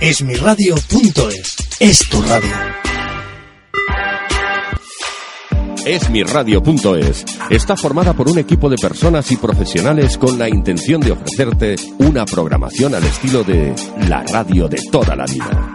Esmiradio.es es tu radio. Esmiradio.es está formada por un equipo de personas y profesionales con la intención de ofrecerte una programación al estilo de la radio de toda la vida.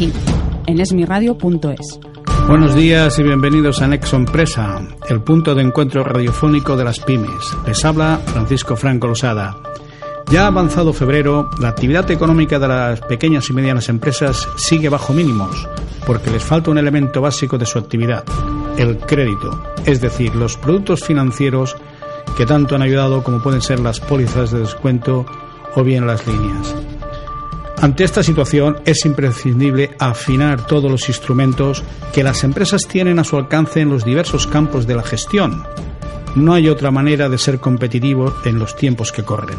en esmiradio.es. Buenos días y bienvenidos a Nexo Empresa, el punto de encuentro radiofónico de las pymes. Les habla Francisco Franco Losada. Ya avanzado febrero, la actividad económica de las pequeñas y medianas empresas sigue bajo mínimos, porque les falta un elemento básico de su actividad, el crédito, es decir, los productos financieros que tanto han ayudado como pueden ser las pólizas de descuento o bien las líneas. Ante esta situación es imprescindible afinar todos los instrumentos que las empresas tienen a su alcance en los diversos campos de la gestión. No hay otra manera de ser competitivos en los tiempos que corren.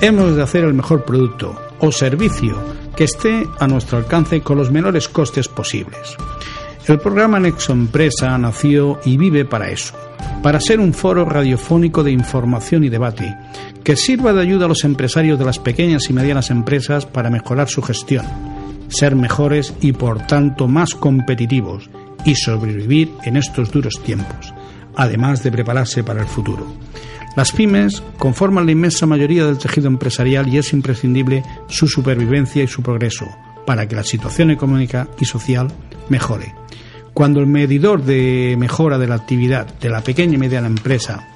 Hemos de hacer el mejor producto o servicio que esté a nuestro alcance con los menores costes posibles. El programa Nexo Empresa nació y vive para eso, para ser un foro radiofónico de información y debate que sirva de ayuda a los empresarios de las pequeñas y medianas empresas para mejorar su gestión, ser mejores y por tanto más competitivos y sobrevivir en estos duros tiempos, además de prepararse para el futuro. Las pymes conforman la inmensa mayoría del tejido empresarial y es imprescindible su supervivencia y su progreso para que la situación económica y social mejore. Cuando el medidor de mejora de la actividad de la pequeña y mediana empresa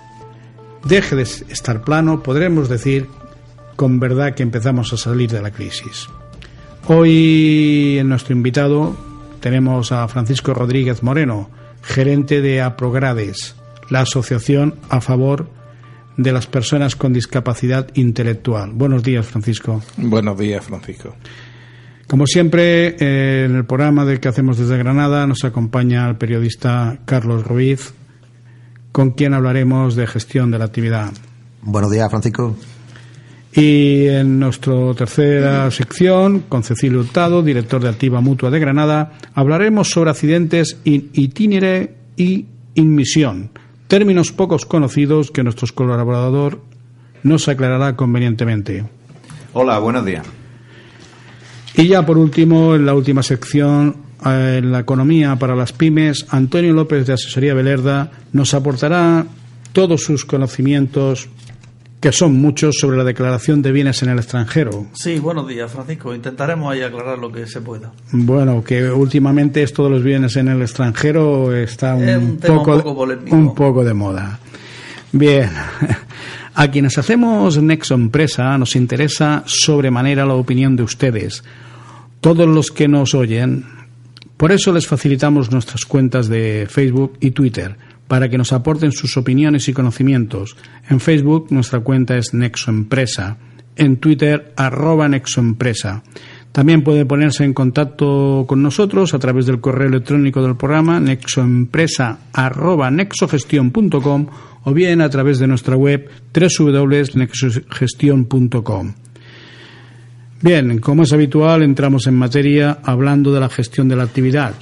deje de estar plano, podremos decir con verdad que empezamos a salir de la crisis. Hoy en nuestro invitado tenemos a Francisco Rodríguez Moreno, gerente de APROGRADES, la asociación a favor de las personas con discapacidad intelectual. Buenos días, Francisco. Buenos días, Francisco. Como siempre, eh, en el programa del que hacemos desde Granada nos acompaña el periodista Carlos Ruiz, con quien hablaremos de gestión de la actividad. Buenos días, Francisco. Y en nuestra tercera sección, con Cecilio Hurtado, director de Activa Mutua de Granada, hablaremos sobre accidentes in itinere y inmisión, términos pocos conocidos que nuestro colaborador nos aclarará convenientemente. Hola, buenos días. Y ya por último, en la última sección, en la economía para las pymes, Antonio López de Asesoría Belerda nos aportará todos sus conocimientos que son muchos sobre la declaración de bienes en el extranjero. Sí, buenos días, Francisco. Intentaremos ahí aclarar lo que se pueda. Bueno, que últimamente esto de los bienes en el extranjero está un, poco, un poco de moda. Bien. A quienes hacemos Nexo Empresa nos interesa sobremanera la opinión de ustedes. Todos los que nos oyen por eso les facilitamos nuestras cuentas de Facebook y Twitter para que nos aporten sus opiniones y conocimientos. En Facebook nuestra cuenta es Nexo Empresa, en Twitter arroba Nexo Empresa. También puede ponerse en contacto con nosotros a través del correo electrónico del programa nexoempresa o bien a través de nuestra web www.nexogestion.com. Bien, como es habitual, entramos en materia hablando de la gestión de la actividad.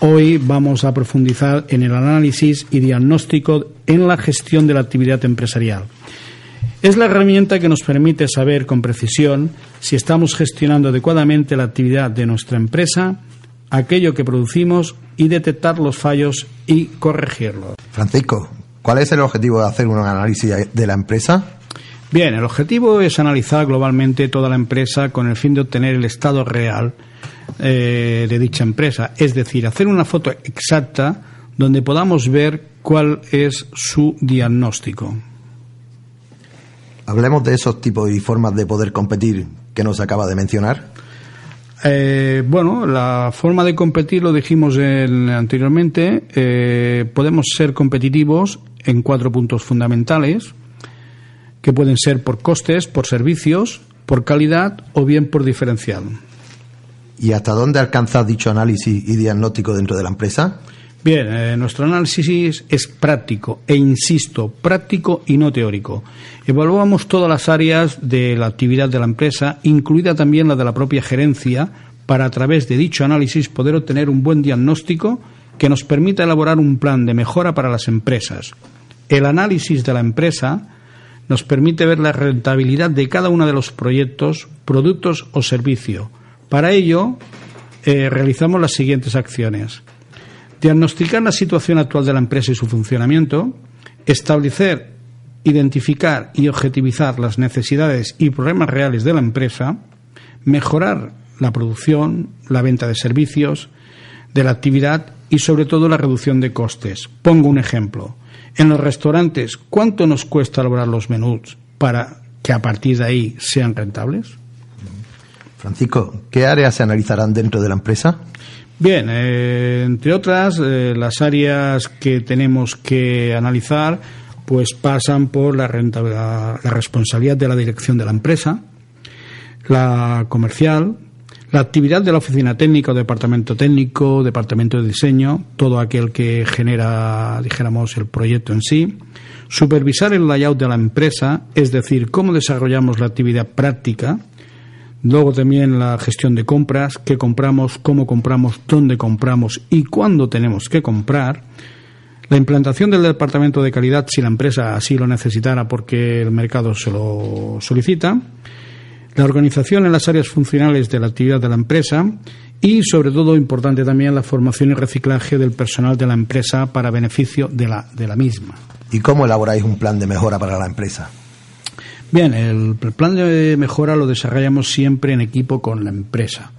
Hoy vamos a profundizar en el análisis y diagnóstico en la gestión de la actividad empresarial. Es la herramienta que nos permite saber con precisión si estamos gestionando adecuadamente la actividad de nuestra empresa, aquello que producimos y detectar los fallos y corregirlos. Francisco, ¿cuál es el objetivo de hacer un análisis de la empresa? Bien, el objetivo es analizar globalmente toda la empresa con el fin de obtener el estado real eh, de dicha empresa, es decir, hacer una foto exacta donde podamos ver cuál es su diagnóstico. Hablemos de esos tipos y formas de poder competir que nos acaba de mencionar. Eh, bueno, la forma de competir lo dijimos anteriormente. Eh, podemos ser competitivos en cuatro puntos fundamentales que pueden ser por costes, por servicios, por calidad o bien por diferencial. ¿Y hasta dónde alcanza dicho análisis y diagnóstico dentro de la empresa? Bien, eh, nuestro análisis es práctico e insisto, práctico y no teórico. Evaluamos todas las áreas de la actividad de la empresa, incluida también la de la propia gerencia, para a través de dicho análisis poder obtener un buen diagnóstico que nos permita elaborar un plan de mejora para las empresas. El análisis de la empresa nos permite ver la rentabilidad de cada uno de los proyectos, productos o servicios. Para ello, eh, realizamos las siguientes acciones. Diagnosticar la situación actual de la empresa y su funcionamiento, establecer, identificar y objetivizar las necesidades y problemas reales de la empresa, mejorar la producción, la venta de servicios, de la actividad y sobre todo la reducción de costes. Pongo un ejemplo. En los restaurantes, ¿cuánto nos cuesta elaborar los menús para que a partir de ahí sean rentables? Francisco, ¿qué áreas se analizarán dentro de la empresa? Bien, eh, entre otras, eh, las áreas que tenemos que analizar pues pasan por la, la responsabilidad de la dirección de la empresa, la comercial, la actividad de la oficina técnica o departamento técnico, departamento de diseño, todo aquel que genera, dijéramos, el proyecto en sí. Supervisar el layout de la empresa, es decir, cómo desarrollamos la actividad práctica. Luego también la gestión de compras, qué compramos, cómo compramos, dónde compramos y cuándo tenemos que comprar. La implantación del departamento de calidad, si la empresa así lo necesitara porque el mercado se lo solicita la organización en las áreas funcionales de la actividad de la empresa y, sobre todo, importante también, la formación y reciclaje del personal de la empresa para beneficio de la, de la misma. ¿Y cómo elaboráis un plan de mejora para la empresa? Bien, el, plan de mejora lo desarrollamos siempre en equipo con la empresa.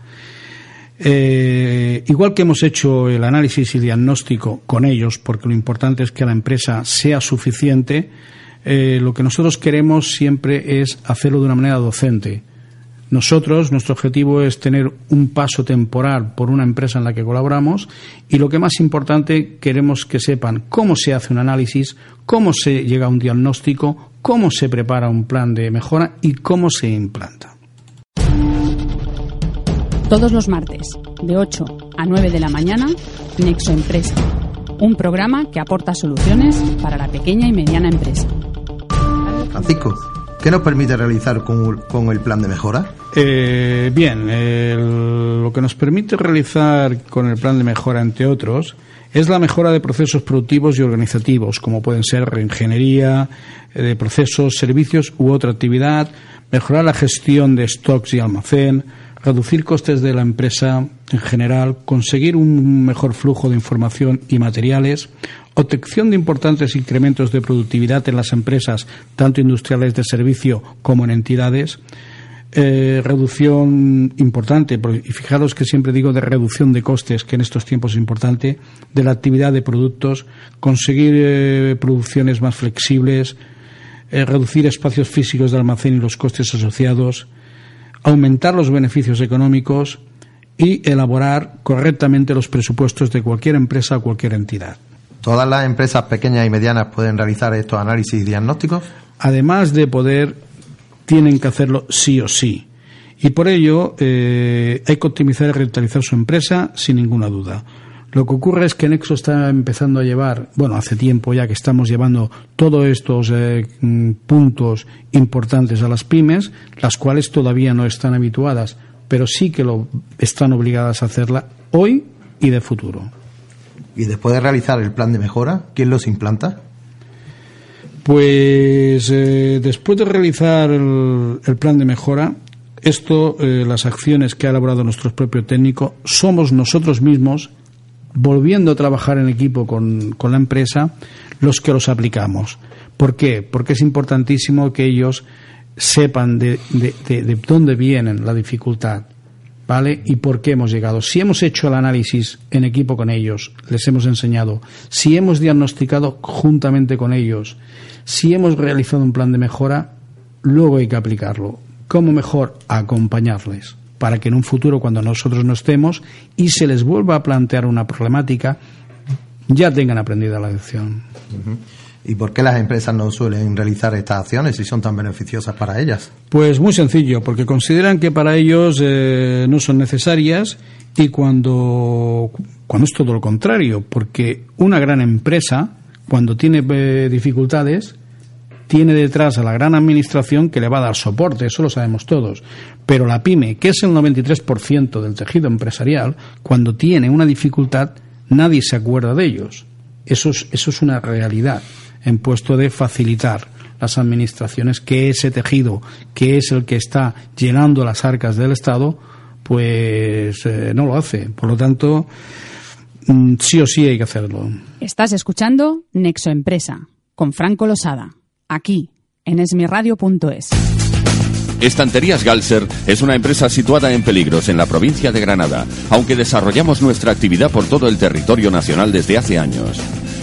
Eh, igual que hemos hecho el análisis y diagnóstico con ellos, porque lo importante es que la empresa sea suficiente, eh, lo que nosotros queremos siempre es hacerlo de una manera docente. Nosotros, nuestro objetivo es tener un paso temporal por una empresa en la que colaboramos y lo que más importante queremos que sepan cómo se hace un análisis, cómo se llega a un diagnóstico, cómo se prepara un plan de mejora y cómo se implanta. Todos los martes, de 8 a 9 de la mañana, Nexo Empresa, un programa que aporta soluciones para la pequeña y mediana empresa. Francisco, ¿qué nos permite realizar con, el plan de mejora? Eh, bien, lo que nos permite realizar con el plan de mejora, entre otros, es la mejora de procesos productivos y organizativos, como pueden ser reingeniería eh, de procesos, servicios u otra actividad, mejorar la gestión de stocks y almacén, reducir costes de la empresa en general, conseguir un mejor flujo de información y materiales, obtención de importantes incrementos de productividad en las empresas, tanto industriales de servicio como en entidades, eh, reducción importante, y fijaros que siempre digo de reducción de costes, que en estos tiempos es importante, de la actividad de productos, conseguir eh, producciones más flexibles, eh, reducir espacios físicos de almacén y los costes asociados, aumentar los beneficios económicos y elaborar correctamente los presupuestos de cualquier empresa o cualquier entidad. ¿Todas las empresas pequeñas y medianas pueden realizar estos análisis diagnósticos? Además de poder, tienen que hacerlo sí o sí. Y por ello eh, hay que optimizar y rentabilizar su empresa sin ninguna duda. Lo que ocurre es que Nexo está empezando a llevar, bueno, hace tiempo ya que estamos llevando todos estos eh, puntos importantes a las pymes, las cuales todavía no están habituadas, pero sí que lo están obligadas a hacerla hoy y de futuro. Y después de realizar el plan de mejora, ¿quién los implanta? Pues eh, después de realizar el, plan de mejora, esto, eh, las acciones que ha elaborado nuestro propio técnico, somos nosotros mismos, volviendo a trabajar en equipo con, la empresa, los que los aplicamos. ¿Por qué? Porque es importantísimo que ellos sepan de, de dónde viene la dificultad, ¿vale? ¿Y por qué hemos llegado? Si hemos hecho el análisis en equipo con ellos, les hemos enseñado, si hemos diagnosticado juntamente con ellos, si hemos realizado un plan de mejora, luego hay que aplicarlo. ¿Cómo mejor? Acompañarles para que en un futuro, cuando nosotros no estemos y se les vuelva a plantear una problemática, ya tengan aprendida la lección. ¿Y por qué las empresas no suelen realizar estas acciones si son tan beneficiosas para ellas? Pues muy sencillo, porque consideran que para ellos eh, no son necesarias y cuando, cuando es todo lo contrario, porque una gran empresa, cuando tiene eh, dificultades, tiene detrás a la gran administración que le va a dar soporte, eso lo sabemos todos. Pero la pyme, que es el 93% del tejido empresarial, cuando tiene una dificultad, nadie se acuerda de ellos. Eso es, eso es una realidad en puesto de facilitar las administraciones que ese tejido, que es el que está llenando las arcas del Estado, pues eh, no lo hace. Por lo tanto, mm, sí o sí hay que hacerlo. Estás escuchando Nexo Empresa con Franco Losada aquí, en esmiradio.es. Estanterías Galser es una empresa situada en Peligros, en la provincia de Granada, aunque desarrollamos nuestra actividad por todo el territorio nacional desde hace años.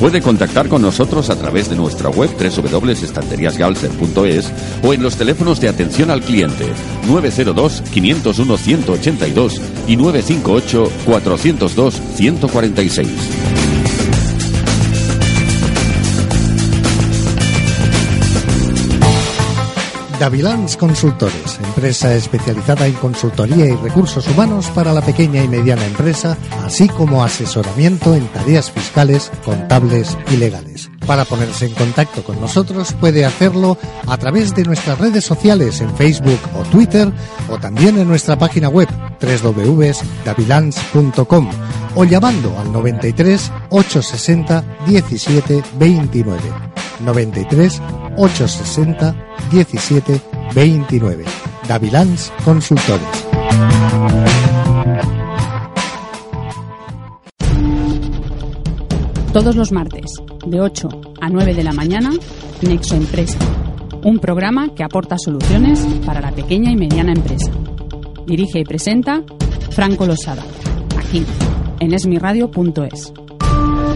Puede contactar con nosotros a través de nuestra web www.estanteriasgalser.es o en los teléfonos de atención al cliente 902-501-182 y 958-402-146. Davilans Consultores, empresa especializada en consultoría y recursos humanos para la pequeña y mediana empresa, así como asesoramiento en tareas fiscales, contables y legales. Para ponerse en contacto con nosotros puede hacerlo a través de nuestras redes sociales en Facebook o Twitter o también en nuestra página web www.davilans.com o llamando al 93 860 17 29. 93 860 17 29. Davilans Consultores. Todos los martes, de 8 a 9 de la mañana, Nexo Empresa. Un programa que aporta soluciones para la pequeña y mediana empresa. Dirige y presenta Franco Losada. Aquí, en esmiradio.es.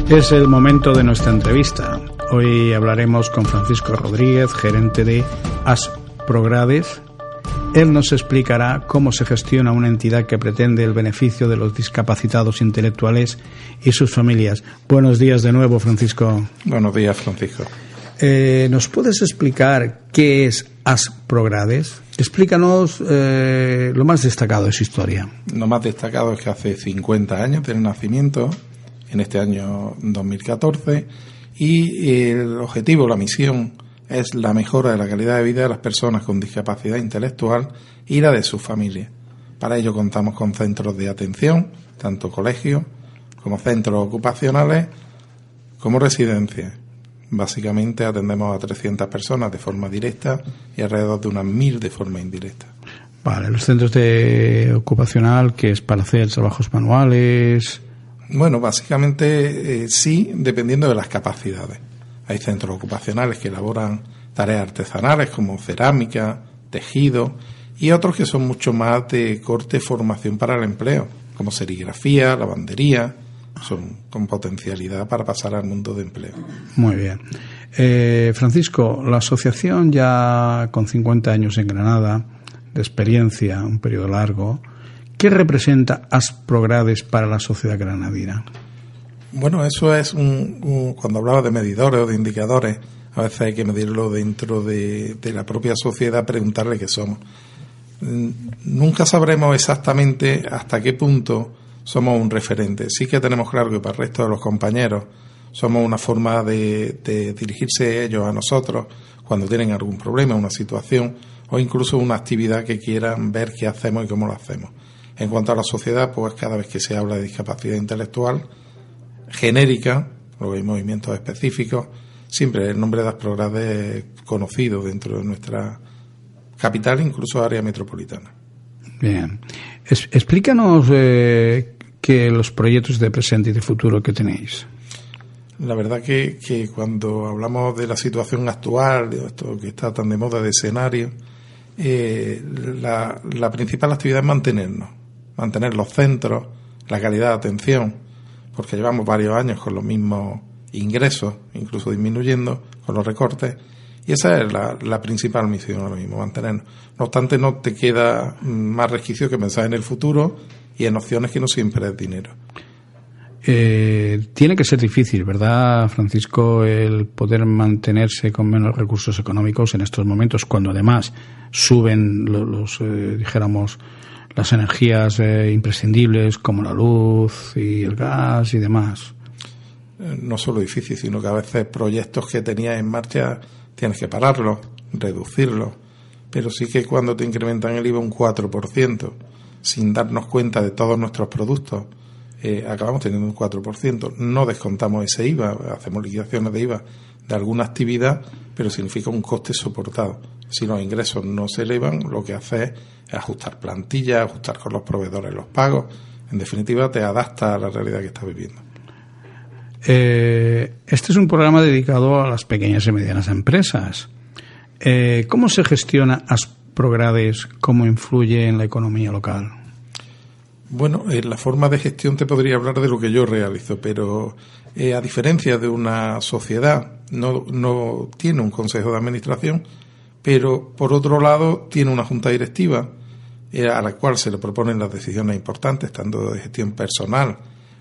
Es el momento de nuestra entrevista. Hoy hablaremos con Francisco Rodríguez, gerente de Asprogrades. Él nos explicará cómo se gestiona una entidad que pretende el beneficio de los discapacitados intelectuales y sus familias. Buenos días de nuevo, Francisco. Buenos días, Francisco. Eh, ¿Nos puedes explicar qué es Asprogrades? Explícanos eh, lo más destacado de su historia. Lo más destacado es que hace 50 años del nacimiento, en este año 2014, y el objetivo, la misión es la mejora de la calidad de vida de las personas con discapacidad intelectual y la de sus familias. Para ello contamos con centros de atención, tanto colegios como centros ocupacionales, como residencias. Básicamente atendemos a 300 personas de forma directa y alrededor de unas 1.000 de forma indirecta. Vale, los centros de ocupacional, que es para hacer trabajos manuales, bueno, básicamente eh, sí, dependiendo de las capacidades. Hay centros ocupacionales que elaboran tareas artesanales como cerámica, tejido y otros que son mucho más de corte formación para el empleo, como serigrafía, lavandería, son con potencialidad para pasar al mundo de empleo. Muy bien. Eh, Francisco, la asociación ya con 50 años en Granada, de experiencia, un periodo largo, ¿Qué representa Asprogrades para la sociedad granadina? Bueno, eso es un, cuando hablaba de medidores o de indicadores, a veces hay que medirlo dentro de, la propia sociedad, preguntarle qué somos. Mm, nunca sabremos exactamente hasta qué punto somos un referente. Sí que tenemos claro que para el resto de los compañeros somos una forma de, de dirigirse ellos a nosotros cuando tienen algún problema, una situación o incluso una actividad que quieran ver qué hacemos y cómo lo hacemos. En cuanto a la sociedad, pues cada vez que se habla de discapacidad intelectual genérica, luego hay movimientos específicos, siempre el nombre de Asprograde es conocido dentro de nuestra capital, incluso área metropolitana. Bien. explícanos eh, que los proyectos de presente y de futuro que tenéis. La verdad que, que cuando hablamos de la situación actual, de esto que está tan de moda de escenario, eh, la, la principal actividad es mantenernos mantener los centros, la calidad de atención, porque llevamos varios años con los mismos ingresos, incluso disminuyendo con los recortes, y esa es la, principal misión ahora mismo, mantenernos. No obstante, no te queda más resquicio que pensar en el futuro y en opciones que no siempre es dinero. Eh, tiene que ser difícil, ¿verdad, Francisco, el poder mantenerse con menos recursos económicos en estos momentos, cuando además suben los, eh, dijéramos, las energías eh, imprescindibles como la luz y el gas y demás? No solo difícil, sino que a veces proyectos que tenías en marcha tienes que pararlos, reducirlos. Pero sí que cuando te incrementan el IVA un 4%, sin darnos cuenta de todos nuestros productos, eh, acabamos teniendo un 4%. No descontamos ese IVA, hacemos liquidaciones de IVA de alguna actividad, pero significa un coste soportado. Si los ingresos no se elevan, lo que hace es ajustar plantillas, ajustar con los proveedores los pagos. En definitiva, te adapta a la realidad que estás viviendo. Eh, este es un programa dedicado a las pequeñas y medianas empresas. Eh, ¿Cómo se gestiona Asprogrades? ¿Cómo influye en la economía local? Bueno, en la forma de gestión te podría hablar de lo que yo realizo, pero eh, a diferencia de una sociedad, no, no tiene un consejo de administración, pero por otro lado tiene una junta directiva eh, a la cual se le proponen las decisiones importantes, tanto de gestión personal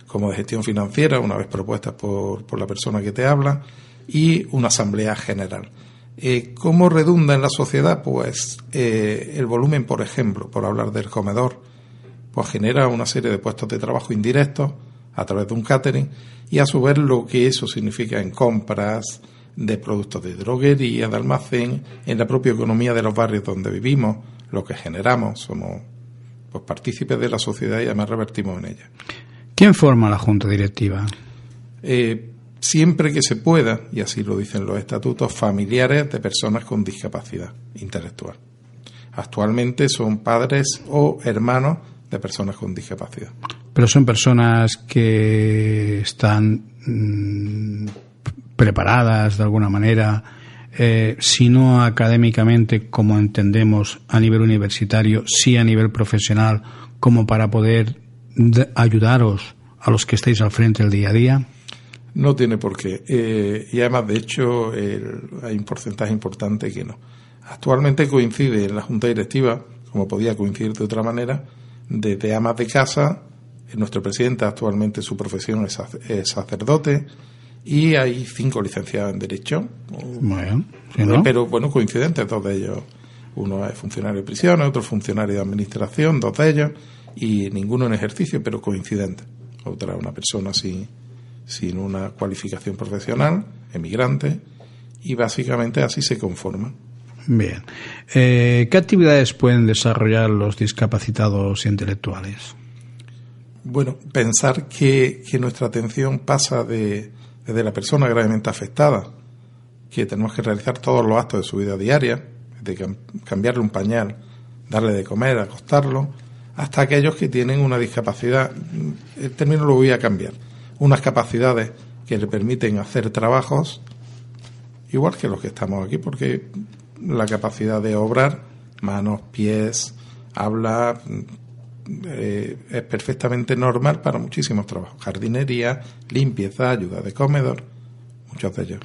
como de gestión financiera, una vez propuestas por, por la persona que te habla, y una asamblea general. Eh, ¿Cómo redunda en la sociedad? Pues el volumen, por ejemplo, por hablar del comedor, pues genera una serie de puestos de trabajo indirectos a través de un catering y a su vez lo que eso significa en compras de productos de droguería, de almacén, en la propia economía de los barrios donde vivimos, lo que generamos, somos pues partícipes de la sociedad y además revertimos en ella. ¿Quién forma la junta directiva? Eh, siempre que se pueda, y así lo dicen los estatutos, familiares de personas con discapacidad intelectual. Actualmente son padres o hermanos de personas con discapacidad. Pero son personas que están mm, preparadas de alguna manera, eh, si no académicamente, como entendemos a nivel universitario, sí a nivel profesional, como para poder ayudaros a los que estáis al frente del día a día? No tiene por qué. Eh, y además, de hecho, hay un porcentaje importante que no. Actualmente coincide en la Junta Directiva, como podía coincidir de otra manera, de amas de casa. Nuestro presidente actualmente su profesión es, sacerdote y hay cinco licenciados en Derecho. Pero bueno, coincidentes, dos de ellos. Uno es funcionario de prisiones, otro funcionario de administración, dos de ellos, y ninguno en ejercicio, pero coincidente. Otra una persona sin, sin una cualificación profesional, emigrante, y básicamente así se conforman. Bien. Eh, ¿Qué actividades pueden desarrollar los discapacitados intelectuales? Bueno, pensar que, nuestra atención pasa de, desde la persona gravemente afectada, que tenemos que realizar todos los actos de su vida diaria, de cambiarle un pañal, darle de comer, acostarlo, hasta aquellos que tienen una discapacidad, el término lo voy a cambiar, unas capacidades que le permiten hacer trabajos igual que los que estamos aquí, porque la capacidad de obrar, manos, pies, habla, eh, es perfectamente normal para muchísimos trabajos. Jardinería, limpieza, ayuda de comedor, muchos de ellos.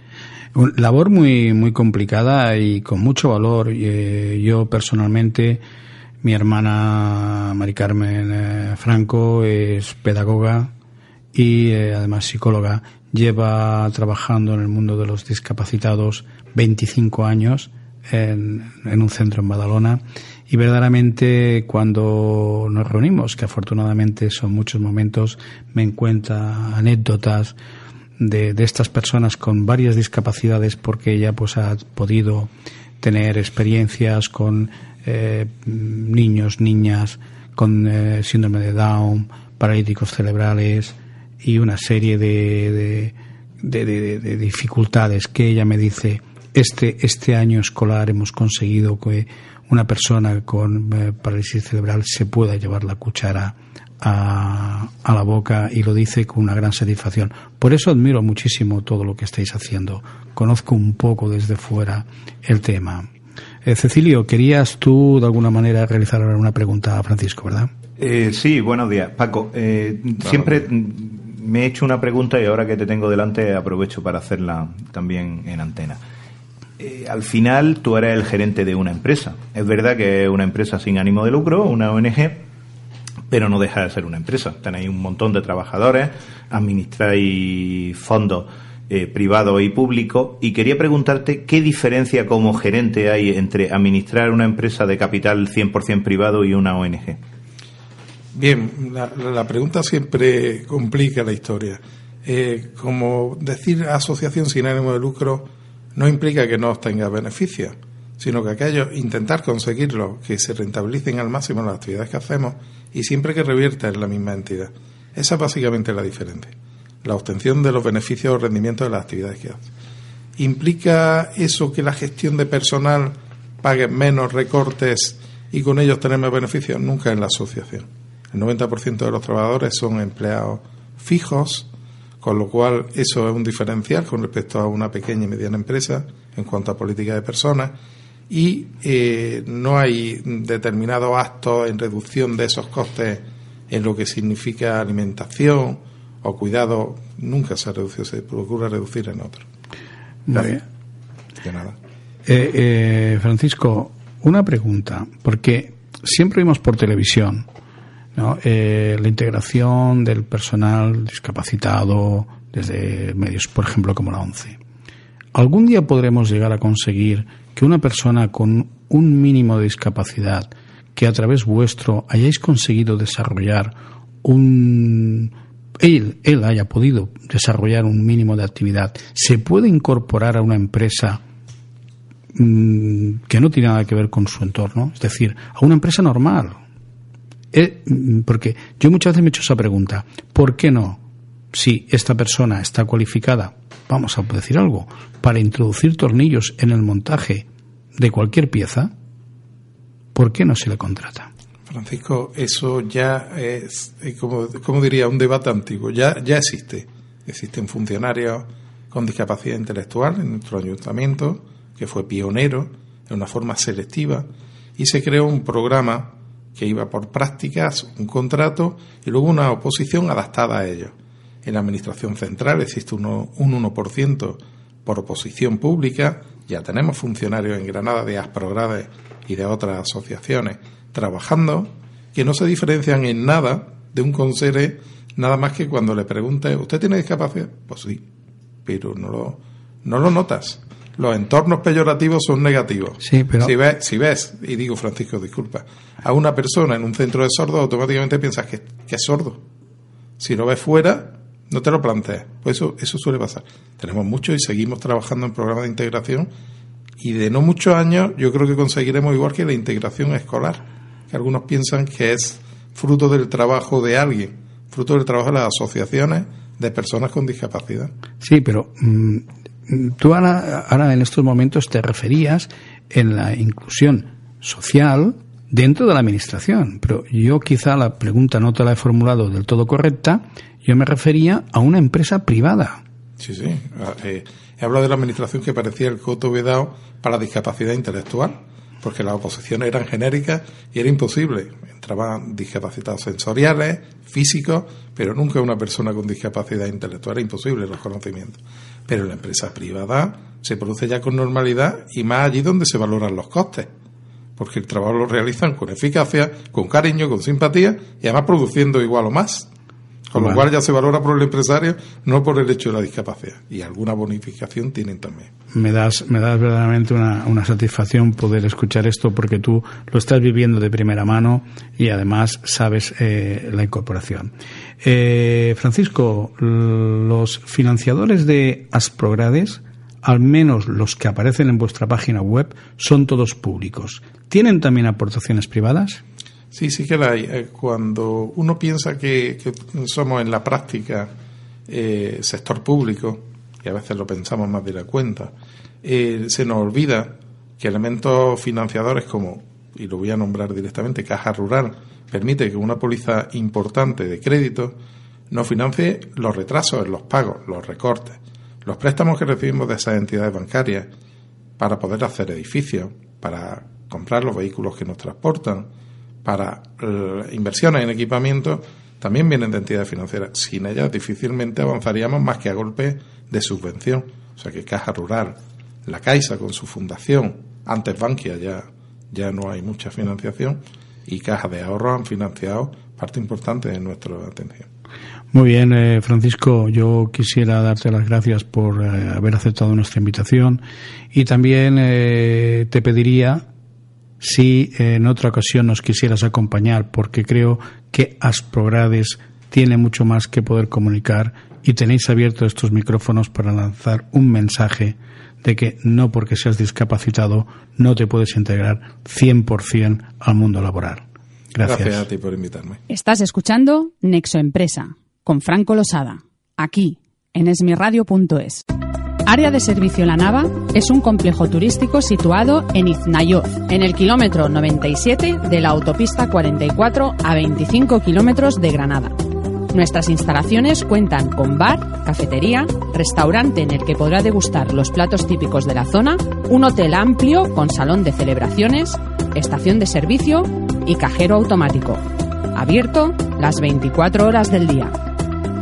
Labor muy, muy complicada y con mucho valor. Eh, yo personalmente, mi hermana Mari Carmen eh, Franco es pedagoga y además psicóloga. Lleva trabajando en el mundo de los discapacitados 25 años en, un centro en Badalona. Y verdaderamente cuando nos reunimos, que afortunadamente son muchos momentos, me encuentra anécdotas de, de estas personas con varias discapacidades porque ella pues ha podido tener experiencias con eh, niños, niñas con eh, síndrome de Down, paralíticos cerebrales y una serie de, de, de dificultades que ella me dice este, este año escolar hemos conseguido que una persona con eh, parálisis cerebral se pueda llevar la cuchara a, a, la boca y lo dice con una gran satisfacción. Por eso admiro muchísimo todo lo que estáis haciendo. Conozco un poco desde fuera el tema. Eh, Cecilio, querías tú de alguna manera realizar una pregunta a Francisco, ¿verdad? Eh, sí, buenos días. Paco, eh, siempre me he hecho una pregunta y ahora que te tengo delante aprovecho para hacerla también en antena. Eh, al final tú eres el gerente de una empresa. Es verdad que es una empresa sin ánimo de lucro, una ONG, pero no deja de ser una empresa. Tenéis un montón de trabajadores, administráis fondos eh, privados y públicos y quería preguntarte qué diferencia como gerente hay entre administrar una empresa de capital 100% privado y una ONG. Bien, la, pregunta siempre complica la historia. Eh, como decir asociación sin ánimo de lucro no implica que no obtenga beneficios, sino que aquello, intentar conseguirlo, que se rentabilicen al máximo las actividades que hacemos y siempre que revierta en la misma entidad. Esa es básicamente la diferencia. La obtención de los beneficios o rendimientos de las actividades que hace. ¿Implica eso que la gestión de personal pague menos recortes y con ellos tenemos beneficios? Nunca en la asociación. El 90% de los trabajadores son empleados fijos, con lo cual eso es un diferencial con respecto a una pequeña y mediana empresa en cuanto a política de personas y eh, no hay determinados actos en reducción de esos costes en lo que significa alimentación o cuidado, nunca se reduce, se procura reducir en otros. De nada. Eh, eh, Francisco, una pregunta, porque siempre vimos por televisión eh, la integración del personal discapacitado desde medios, por ejemplo, como la ONCE. ¿Algún día podremos llegar a conseguir que una persona con un mínimo de discapacidad, que a través vuestro hayáis conseguido desarrollar un... Él, él haya podido desarrollar un mínimo de actividad, se puede incorporar a una empresa mm, que no tiene nada que ver con su entorno, es decir, a una empresa normal, eh, porque yo muchas veces me he hecho esa pregunta, ¿por qué no? Si esta persona está cualificada, vamos a decir algo, para introducir tornillos en el montaje de cualquier pieza, ¿por qué no se le contrata? Francisco, eso ya es, eh, como, como diría, un debate antiguo, ya, ya existe. Existen funcionarios con discapacidad intelectual en nuestro ayuntamiento, que fue pionero en una forma selectiva, y se creó un programa que iba por prácticas, un contrato y luego una oposición adaptada a ello. En la Administración Central existe un 1% por oposición pública, ya tenemos funcionarios en Granada de Asprogrades y de otras asociaciones trabajando que no se diferencian en nada de un consere, nada más que cuando le pregunte, ¿usted tiene discapacidad? Pues sí, pero no lo notas los entornos peyorativos son negativos. Sí, pero... si, ves, si ves, y digo Francisco, disculpa, a una persona en un centro de sordos, automáticamente piensas que, es sordo. Si lo ves fuera, no te lo plantees. Pues eso, eso suele pasar. Tenemos mucho y seguimos trabajando en programas de integración y de no muchos años yo creo que conseguiremos igual que la integración escolar, que algunos piensan que es fruto del trabajo de alguien, fruto del trabajo de las asociaciones de personas con discapacidad. Sí, pero mm, Tú ahora, en estos momentos te referías en la inclusión social dentro de la administración, pero yo quizá la pregunta no te la he formulado del todo correcta, yo me refería a una empresa privada. Sí, sí. Eh, he hablado de la administración que parecía el coto vedado para discapacidad intelectual, porque las oposiciones eran genéricas y era imposible. Entraban discapacitados sensoriales, físicos, pero nunca una persona con discapacidad intelectual. Era imposible los conocimientos. Pero la empresa privada se produce ya con normalidad y más allí donde se valoran los costes. Porque el trabajo lo realizan con eficacia, con cariño, con simpatía y además produciendo igual o más. Con lo cual ya se valora por el empresario, no por el hecho de la discapacidad. Y alguna bonificación tienen también. Me das, me das verdaderamente una, satisfacción poder escuchar esto porque tú lo estás viviendo de primera mano y además sabes eh, la incorporación. Eh, Francisco, los financiadores de Asprogrades, al menos los que aparecen en vuestra página web, son todos públicos. ¿Tienen también aportaciones privadas? Sí, sí que la hay. Eh, cuando uno piensa que, somos en la práctica eh, sector público, y a veces lo pensamos más de la cuenta, se nos olvida que elementos financiadores como, y lo voy a nombrar directamente, Caja Rural, permite que una póliza importante de crédito nos financie los retrasos en los pagos, los recortes, los préstamos que recibimos de esas entidades bancarias para poder hacer edificios, para comprar los vehículos que nos transportan, para eh, inversiones en equipamiento también vienen de entidades financieras. Sin ellas difícilmente avanzaríamos más que a golpe de subvención. O sea que Caja Rural, la Caixa con su fundación, antes Bankia ya, ya no hay mucha financiación y Caja de Ahorro han financiado parte importante de nuestra atención. Muy bien, eh, Francisco, yo quisiera darte las gracias por eh, haber aceptado nuestra invitación y también eh, te pediría si en otra ocasión nos quisieras acompañar, porque creo que Asprogrades tiene mucho más que poder comunicar y tenéis abiertos estos micrófonos para lanzar un mensaje de que no porque seas discapacitado no te puedes integrar 100% al mundo laboral. Gracias. Gracias a ti por invitarme. Estás escuchando Nexo Empresa con Franco Losada, aquí en esmirradio.es. Área de Servicio La Nava es un complejo turístico situado en Iznayoz, en el kilómetro 97 de la autopista 44 a 25 kilómetros de Granada. Nuestras instalaciones cuentan con bar, cafetería, restaurante en el que podrá degustar los platos típicos de la zona, un hotel amplio con salón de celebraciones, estación de servicio y cajero automático. Abierto las 24 horas del día.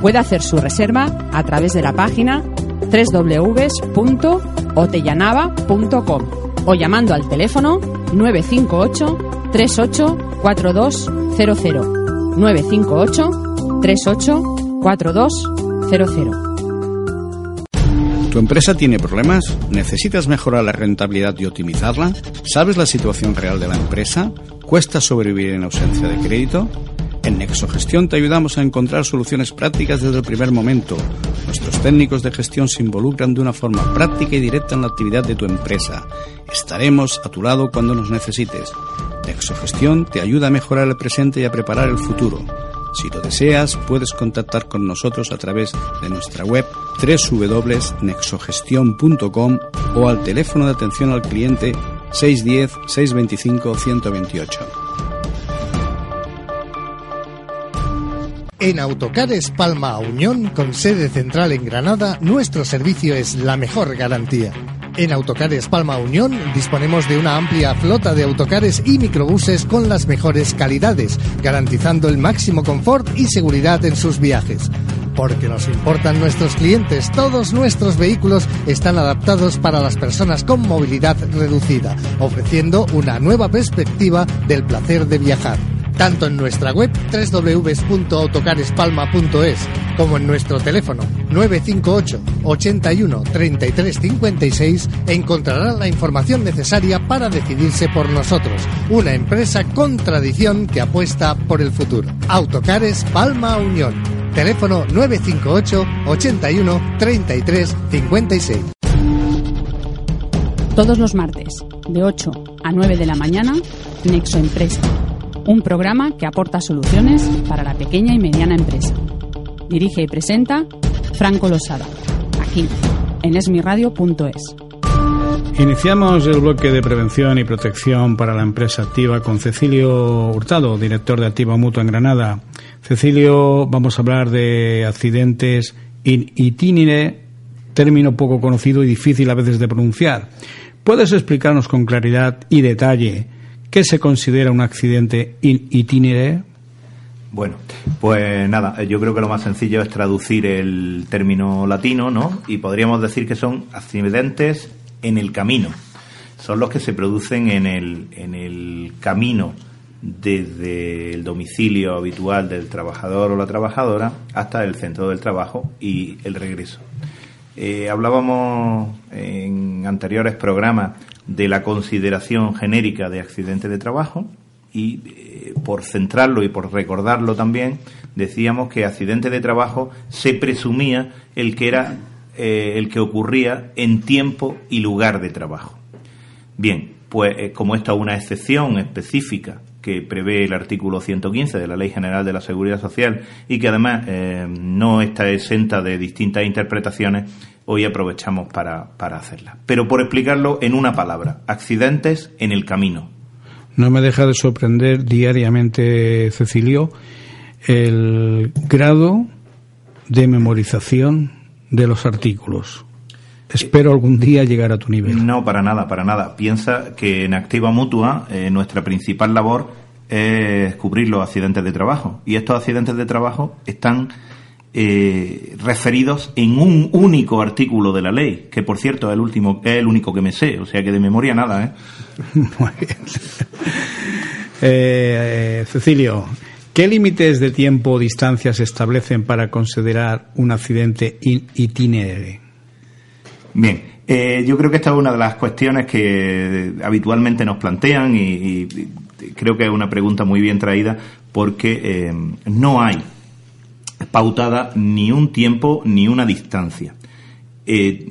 Puede hacer su reserva a través de la página www.otellanava.com o llamando al teléfono 958 38 4200 958 38 4200 ¿Tu empresa tiene problemas? ¿Necesitas mejorar la rentabilidad y optimizarla? ¿Sabes la situación real de la empresa? ¿Cuesta sobrevivir en ausencia de crédito? En Nexogestión te ayudamos a encontrar soluciones prácticas desde el primer momento. Nuestros técnicos de gestión se involucran de una forma práctica y directa en la actividad de tu empresa. Estaremos a tu lado cuando nos necesites. Nexogestión te ayuda a mejorar el presente y a preparar el futuro. Si lo deseas, puedes contactar con nosotros a través de nuestra web www.nexogestion.com o al teléfono de atención al cliente 610-625-128. En Autocares Palma Unión, con sede central en Granada, nuestro servicio es la mejor garantía. En Autocares Palma Unión disponemos de una amplia flota de autocares y microbuses con las mejores calidades, garantizando el máximo confort y seguridad en sus viajes. Porque nos importan nuestros clientes, todos nuestros vehículos están adaptados para las personas con movilidad reducida, ofreciendo una nueva perspectiva del placer de viajar tanto en nuestra web www.autocarespalma.es como en nuestro teléfono 958 81 33 56 encontrarán la información necesaria para decidirse por nosotros, una empresa con tradición que apuesta por el futuro. Autocares Palma Unión. Teléfono 958 81 33 56. Todos los martes, de 8 a 9 de la mañana, Nexo Empresa un programa que aporta soluciones para la pequeña y mediana empresa. Dirige y presenta Franco Losada, aquí en esmiradio.es. Iniciamos el bloque de prevención y protección para la empresa activa con Cecilio Hurtado, director de Activa Mutua en Granada. Cecilio, vamos a hablar de accidentes in itinere, término poco conocido y difícil a veces de pronunciar. ¿Puedes explicarnos con claridad y detalle ¿Qué se considera un accidente in itinere? Bueno, pues nada, yo creo que lo más sencillo es traducir el término latino, ¿no? Y podríamos decir que son accidentes en el camino. Son los que se producen en el, en el camino desde el domicilio habitual del trabajador o la trabajadora hasta el centro del trabajo y el regreso. Eh, hablábamos en anteriores programas de la consideración genérica de accidente de trabajo y eh, por centrarlo y por recordarlo también decíamos que accidente de trabajo se presumía el que era eh, el que ocurría en tiempo y lugar de trabajo. Bien, pues eh, como esta es una excepción específica que prevé el artículo 115 de la Ley General de la Seguridad Social y que además no está exenta de distintas interpretaciones, hoy aprovechamos para, para hacerla. Pero por explicarlo en una palabra, accidentes en el camino. No me deja de sorprender diariamente, Cecilio, el grado de memorización de los artículos. Espero algún día llegar a tu nivel. No, para nada, para nada. Piensa que en Activa Mutua eh, nuestra principal labor es cubrir los accidentes de trabajo. Y estos accidentes de trabajo están eh, referidos en un único artículo de la ley, que por cierto es el último, es el único que me sé, o sea que de memoria nada, ¿eh? Muy bien. Eh, Cecilio, ¿qué límites de tiempo o distancia se establecen para considerar un accidente itinere? Bien, eh, yo creo que esta es una de las cuestiones que habitualmente nos plantean y, creo que es una pregunta muy bien traída porque eh, no hay pautada ni un tiempo ni una distancia. Eh,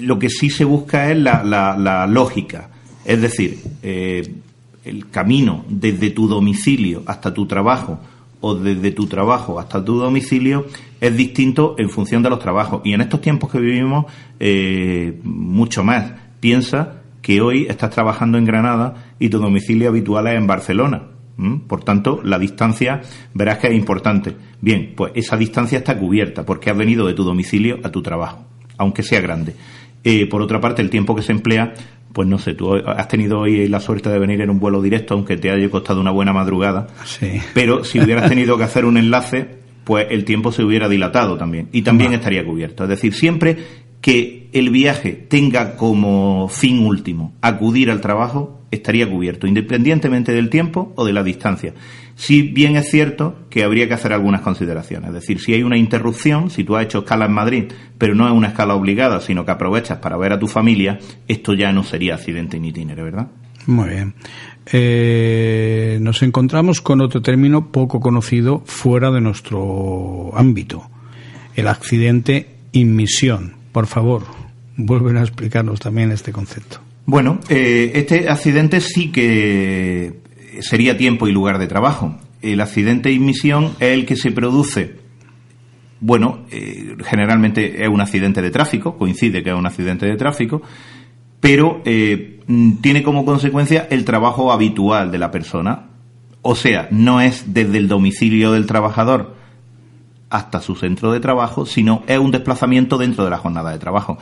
lo que sí se busca es la, lógica, es decir, el camino desde tu domicilio hasta tu trabajo o desde tu trabajo hasta tu domicilio es distinto en función de los trabajos. Y en estos tiempos que vivimos, eh, mucho más. Piensa que hoy estás trabajando en Granada y tu domicilio habitual es en Barcelona. Por tanto, la distancia verás que es importante. Bien, pues esa distancia está cubierta porque has venido de tu domicilio a tu trabajo, aunque sea grande. Eh, por otra parte, el tiempo que se emplea pues no sé, tú has tenido hoy la suerte de venir en un vuelo directo, aunque te haya costado una buena madrugada. Sí. Pero si hubieras tenido que hacer un enlace, pues el tiempo se hubiera dilatado también. Y también estaría cubierto. Es decir, siempre que el viaje tenga como fin último acudir al trabajo, estaría cubierto, independientemente del tiempo o de la distancia. Si bien es cierto que habría que hacer algunas consideraciones. Es decir, si hay una interrupción, si tú has hecho escala en Madrid, pero no es una escala obligada, sino que aprovechas para ver a tu familia, esto ya no sería accidente en itinere, ¿verdad? Muy bien. Eh, nos encontramos con otro término poco conocido fuera de nuestro ámbito, el accidente inmisión. Por favor, vuelven a explicarnos también este concepto. Bueno, eh, este accidente sí que sería tiempo y lugar de trabajo. El accidente de inmisión es el que se produce, bueno, eh, generalmente es un accidente de tráfico, coincide que es un accidente de tráfico, pero eh, tiene como consecuencia el trabajo habitual de la persona. O sea, no es desde el domicilio del trabajador hasta su centro de trabajo, sino es un desplazamiento dentro de la jornada de trabajo.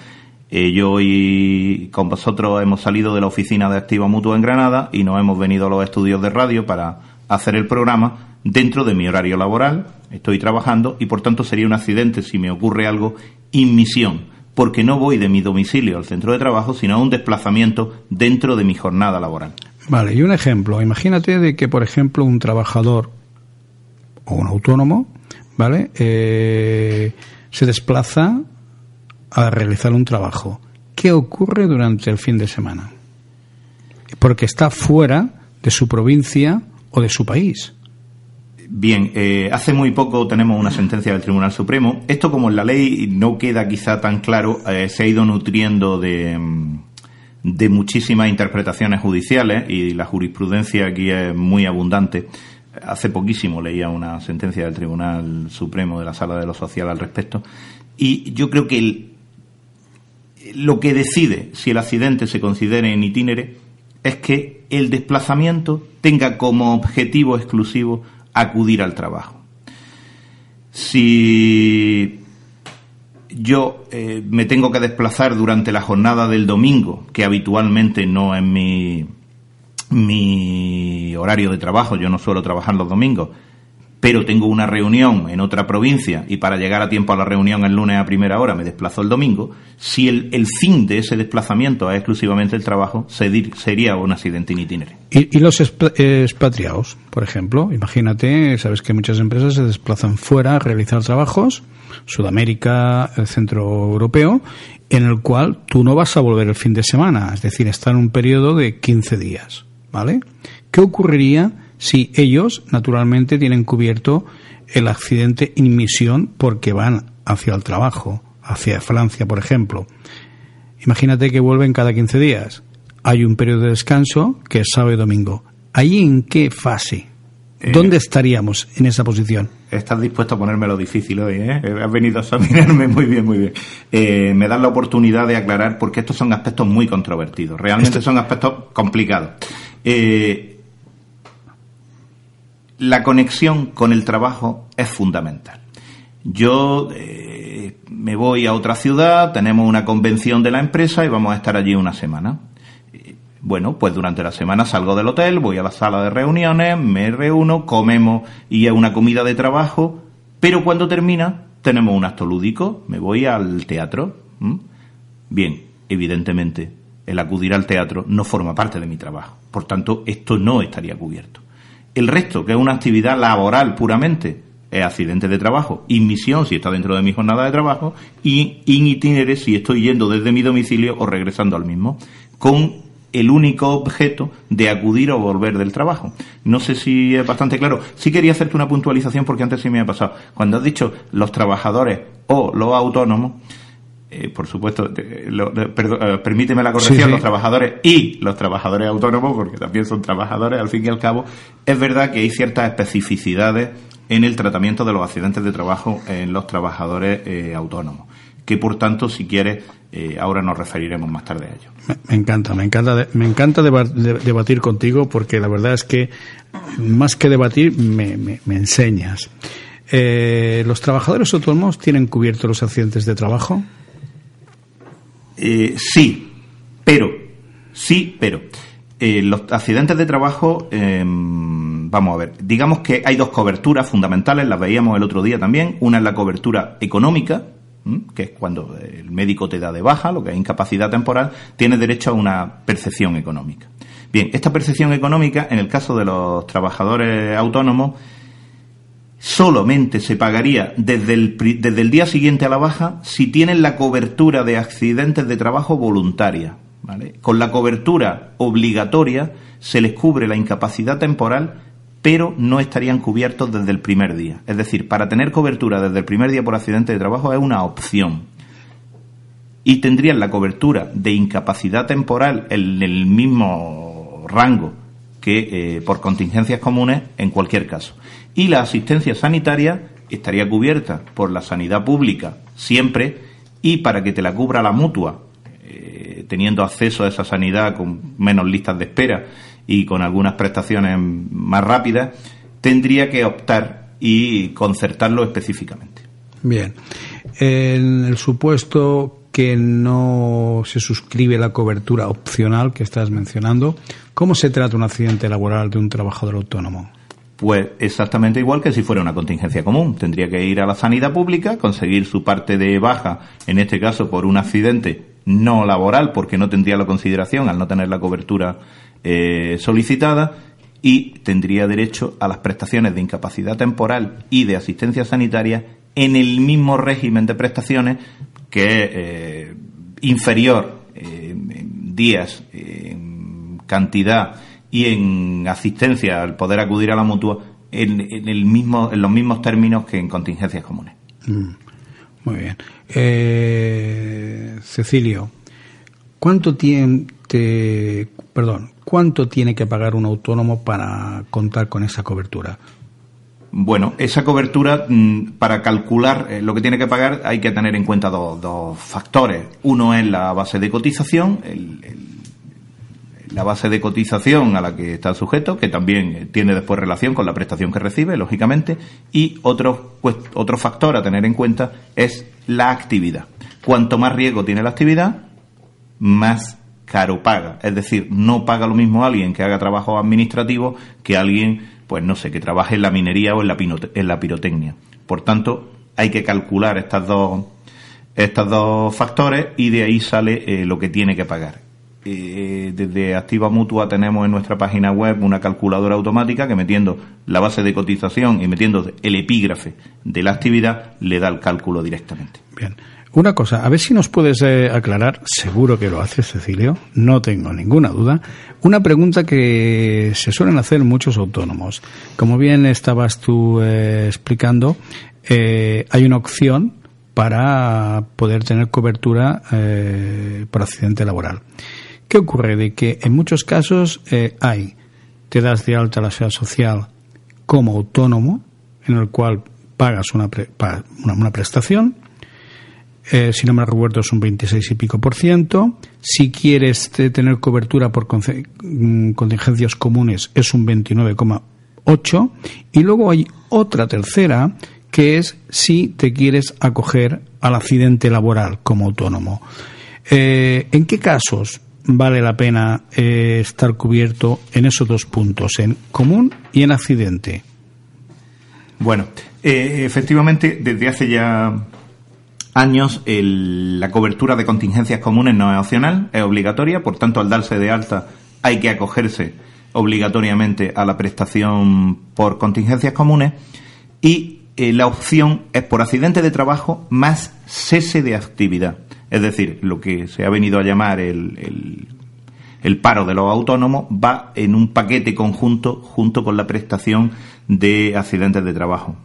Eh, yo hoy con vosotros hemos salido de la oficina de Activa Mutua en Granada y nos hemos venido a los estudios de radio para hacer el programa dentro de mi horario laboral. Estoy trabajando y por tanto sería un accidente si me ocurre algo inmisión, porque no voy de mi domicilio al centro de trabajo, sino a un desplazamiento dentro de mi jornada laboral. Vale, y un ejemplo. Imagínate de que, por ejemplo, un trabajador o un autónomo, ¿vale? Eh, se desplaza a realizar un trabajo. ¿Qué ocurre durante el fin de semana? Porque está fuera de su provincia o de su país. Bien, eh, hace muy poco tenemos una sentencia del Tribunal Supremo. Esto, como en la ley no queda quizá tan claro, eh, se ha ido nutriendo de, mm, de muchísimas interpretaciones judiciales y la jurisprudencia aquí es muy abundante. Hace poquísimo leía una sentencia del Tribunal Supremo de la Sala de lo Social al respecto. Y yo creo que el, lo que decide si el accidente se considere en itinere es que el desplazamiento tenga como objetivo exclusivo acudir al trabajo. Si yo eh, me tengo que desplazar durante la jornada del domingo, que habitualmente no es mi, mi horario de trabajo, yo no suelo trabajar los domingos, pero tengo una reunión en otra provincia y para llegar a tiempo a la reunión el lunes a primera hora me desplazo el domingo, si el, fin de ese desplazamiento es exclusivamente el trabajo, sería un accidente in. ¿Y, los expatriados, por ejemplo? Imagínate, sabes que muchas empresas se desplazan fuera a realizar trabajos, Sudamérica, el centro europeo, en el cual tú no vas a volver el fin de semana, es decir, está en un periodo de 15 días, ¿vale? ¿Qué ocurriría si ellos, naturalmente, tienen cubierto el accidente en misión porque van hacia el trabajo, hacia Francia, por ejemplo. Imagínate que vuelven cada 15 días. Hay un periodo de descanso que es sábado y domingo. ¿Ahí en qué fase? Eh, ¿Dónde estaríamos en esa posición? Estás dispuesto a ponérmelo difícil hoy, ¿eh? Has venido a examinarme muy bien, muy bien. Eh, me das la oportunidad de aclarar porque estos son aspectos muy controvertidos. Realmente son aspectos complicados. Eh, la conexión con el trabajo es fundamental. Yo eh, me voy a otra ciudad, tenemos una convención de la empresa y vamos a estar allí una semana. Bueno, pues durante la semana salgo del hotel, voy a la sala de reuniones, me reúno, comemos y es una comida de trabajo, pero cuando termina tenemos un acto lúdico, me voy al teatro. Bien, evidentemente, el acudir al teatro no forma parte de mi trabajo, por tanto, esto no estaría cubierto. El resto, que es una actividad laboral puramente, es accidente de trabajo, inmisión si está dentro de mi jornada de trabajo y in itinere si estoy yendo desde mi domicilio o regresando al mismo, con el único objeto de acudir o volver del trabajo. No sé si es bastante claro. Sí quería hacerte una puntualización porque antes sí me ha pasado. Cuando has dicho los trabajadores o los autónomos, eh, por supuesto, eh, permíteme la corrección, los trabajadores y los trabajadores autónomos, porque también son trabajadores al fin y al cabo, es verdad que hay ciertas especificidades en el tratamiento de los accidentes de trabajo en los trabajadores eh, autónomos, que por tanto, si quieres, eh, ahora nos referiremos más tarde a ello. Me, encanta, me encanta, me encanta debatir contigo porque la verdad es que más que debatir me, me, enseñas. Eh, ¿Los trabajadores autónomos tienen cubiertos los accidentes de trabajo? Sí, pero, sí, pero. los accidentes de trabajo em, vamos a ver, digamos que hay dos coberturas fundamentales, las veíamos el otro día también. Una es la cobertura económica, que es cuando el médico te da de baja, lo que es incapacidad temporal, tiene derecho a una percepción económica. Bien, esta percepción económica, en el caso de los trabajadores autónomos, solamente se pagaría desde el, desde el día siguiente a la baja si tienen la cobertura de accidentes de trabajo voluntaria. Con la cobertura obligatoria se les cubre la incapacidad temporal pero no estarían cubiertos desde el primer día. Es decir, para tener cobertura desde el primer día por accidente de trabajo es una opción. Y tendrían la cobertura de incapacidad temporal en el mismo rango que eh, por contingencias comunes en cualquier caso. Y la asistencia sanitaria estaría cubierta por la sanidad pública siempre y para que te la cubra la mutua, eh, teniendo acceso a esa sanidad con menos listas de espera y con algunas prestaciones más rápidas, tendría que optar y concertarlo específicamente. Bien. En el supuesto que no se suscribe la cobertura opcional que estás mencionando, ¿cómo se trata un accidente laboral de un trabajador autónomo? Pues exactamente igual que si fuera una contingencia común. Tendría que ir a la sanidad pública, conseguir su parte de baja, en este caso por un accidente no laboral, porque no tendría la consideración al no tener la cobertura eh, solicitada y tendría derecho a las prestaciones de incapacidad temporal y de asistencia sanitaria en el mismo régimen de prestaciones que eh, inferior eh, días, cantidad y en asistencia al poder acudir a la mutua en, el mismo, en los mismos términos que en contingencias comunes. Mm, muy bien. Cecilio, ¿cuánto tiempo, perdón, ¿cuánto tiene que pagar un autónomo para contar con esa cobertura? Bueno, esa cobertura, mm, para calcular eh, lo que tiene que pagar, hay que tener en cuenta dos, factores. Uno es la base de cotización, la base de cotización a la que está sujeto, que también eh, tiene después relación con la prestación que recibe, lógicamente, y otro, otro factor a tener en cuenta es la actividad. Cuanto más riesgo tiene la actividad, más caro paga. Es decir, no paga lo mismo alguien que haga trabajo administrativo que alguien, pues no sé, que trabaje en la minería o en la, en la pirotecnia. Por tanto, hay que calcular estas dos, estos dos factores y de ahí sale eh, lo que tiene que pagar. Eh, desde Activa Mutua tenemos en nuestra página web una calculadora automática que metiendo la base de cotización y metiendo el epígrafe de la actividad le da el cálculo directamente. Bien. Una cosa, a ver si nos puedes eh, aclarar, seguro que lo haces, Cecilio, no tengo ninguna duda, una pregunta que se suelen hacer muchos autónomos. Como bien estabas tú eh, explicando, eh, hay una opción para poder tener cobertura por accidente laboral. ¿Qué ocurre? De que en muchos casos hay, te das de alta la seguridad social como autónomo, en el cual pagas una, una prestación, eh, si no me recuerdo son 26 y pico por ciento. Si quieres tener cobertura por mm, contingencias comunes es un 29,8 y luego hay otra tercera que es si te quieres acoger al accidente laboral como autónomo. Eh, ¿En qué casos vale la pena eh, estar cubierto en esos dos puntos, en común y en accidente? Bueno, eh, efectivamente, desde hace ya años la cobertura de contingencias comunes no es opcional, es obligatoria, por tanto, al darse de alta hay que acogerse obligatoriamente a la prestación por contingencias comunes y eh, la opción es por accidente de trabajo más cese de actividad. Es decir, lo que se ha venido a llamar el, el, paro de los autónomos va en un paquete conjunto junto con la prestación de accidentes de trabajo.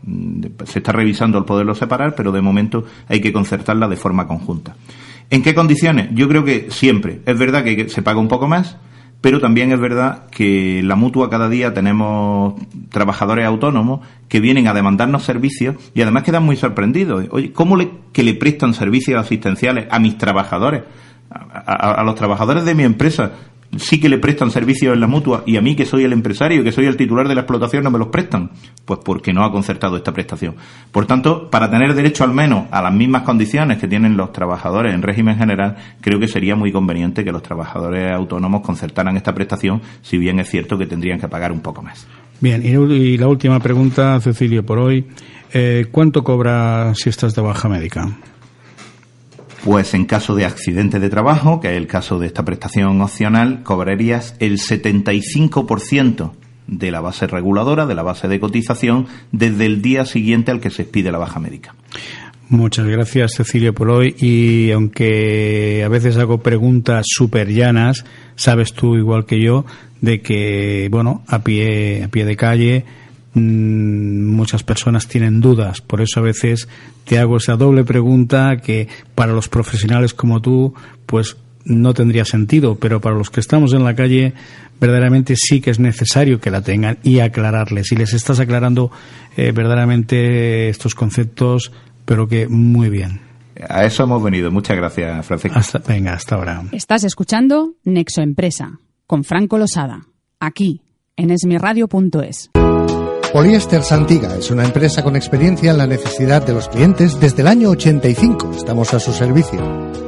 Se está revisando el poderlo separar, pero de momento hay que concertarla de forma conjunta. ¿En qué condiciones? Yo creo que siempre. Es verdad que se paga un poco más, pero también es verdad que la mutua cada día tenemos trabajadores autónomos que vienen a demandarnos servicios y además quedan muy sorprendidos. Oye, ¿cómo le, que le prestan servicios asistenciales a mis trabajadores? a, los trabajadores de mi empresa sí que le prestan servicios en la mutua y a mí que soy el empresario, que soy el titular de la explotación, no me los prestan? Pues porque no ha concertado esta prestación. Por tanto, para tener derecho al menos a las mismas condiciones que tienen los trabajadores en régimen general, creo que sería muy conveniente que los trabajadores autónomos concertaran esta prestación, si bien es cierto que tendrían que pagar un poco más. Bien, y la última pregunta, Cecilio, por hoy. Eh, ¿Cuánto cobra si estás de baja médica? Pues en caso de accidente de trabajo, que es el caso de esta prestación opcional, cobrarías el 75% de la base reguladora, de la base de cotización, desde el día siguiente al que se expide la baja médica. Muchas gracias, Cecilio, por hoy. Y aunque a veces hago preguntas súper llanas, sabes tú, igual que yo, de que, bueno, a pie, a pie de calle, muchas personas tienen dudas. Por eso a veces te hago esa doble pregunta que para los profesionales como tú, pues no tendría sentido, pero para los que estamos en la calle, verdaderamente sí que es necesario que la tengan y aclararles. Y les estás aclarando eh, verdaderamente estos conceptos, pero que muy bien. A eso hemos venido. Muchas gracias, Francisco. venga, hasta ahora. Estás escuchando Nexo Empresa con Franco Losada, aquí en esmiradio.es. Poliéster Santiga es una empresa con experiencia en la necesidad de los clientes desde el año 85. Estamos a su servicio.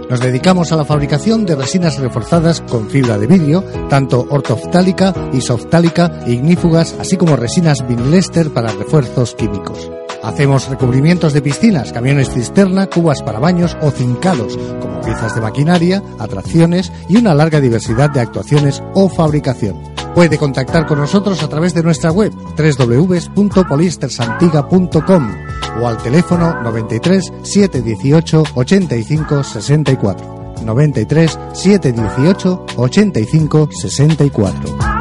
Nos dedicamos a la fabricación de resinas reforzadas con fibra de vidrio, tanto ortoftálica, isoftálica, ignífugas, así como resinas vinilester para refuerzos químicos. Hacemos recubrimientos de piscinas, camiones cisterna, cubas para baños o cincados, como piezas de maquinaria, atracciones y una larga diversidad de actuaciones o fabricación. Puede contactar con nosotros a través de nuestra web www.polistersantiga.com o al teléfono 93 718 85 64. 93 718 85 64.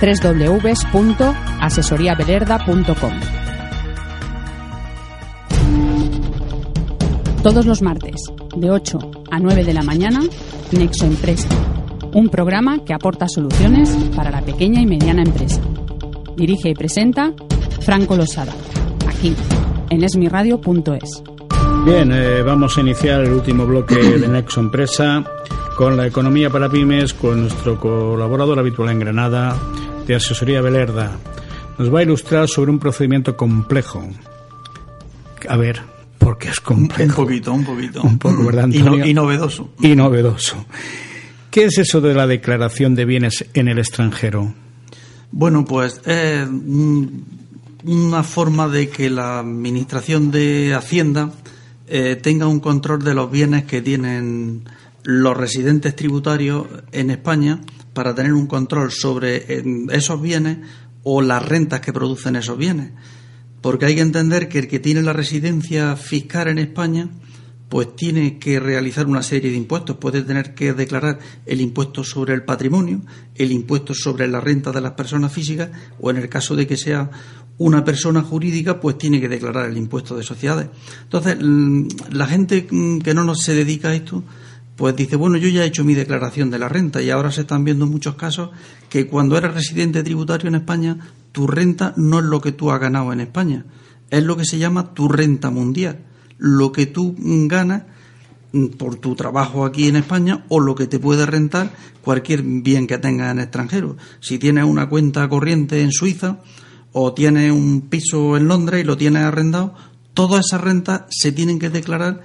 www.asesoriabelerda.com. Todos los martes, de 8 a 9 de la mañana, Nexo Empresa un programa que aporta soluciones para la pequeña y mediana empresa. Dirige y presenta Franco Losada, aquí en esmiradio.es. Bien, eh, vamos a iniciar el último bloque de Nexo Empresa con la economía para pymes, con nuestro colaborador habitual en Granada, de Asesoría Belerda. Nos va a ilustrar sobre un procedimiento complejo. A ver, ¿por qué es complejo? Un poquito, un poquito. Un poco, ¿verdad, Y, y novedoso. Y novedoso. ¿Qué es eso de la declaración de bienes en el extranjero? Bueno, pues es una forma de que la Administración de Hacienda eh, tenga un control de los bienes que tienen los residentes tributarios en España para tener un control sobre esos bienes o las rentas que producen esos bienes. Porque hay que entender que el que tiene la residencia fiscal en España pues tiene que realizar una serie de impuestos. Puede tener que declarar el impuesto sobre el patrimonio, el impuesto sobre la renta de las personas físicas, o en el caso de que sea una persona jurídica, pues tiene que declarar el impuesto de sociedades. Entonces, la gente que no se dedica a esto, pues dice, bueno, yo ya he hecho mi declaración de la renta y ahora se están viendo muchos casos que cuando eres residente tributario en España, tu renta no es lo que tú has ganado en España, es lo que se llama tu renta mundial, lo que tú ganas por tu trabajo aquí en España o lo que te puede rentar cualquier bien que tengas en extranjero. Si tienes una cuenta corriente en Suiza o tienes un piso en Londres y lo tienes arrendado, todas esas rentas se tienen que declarar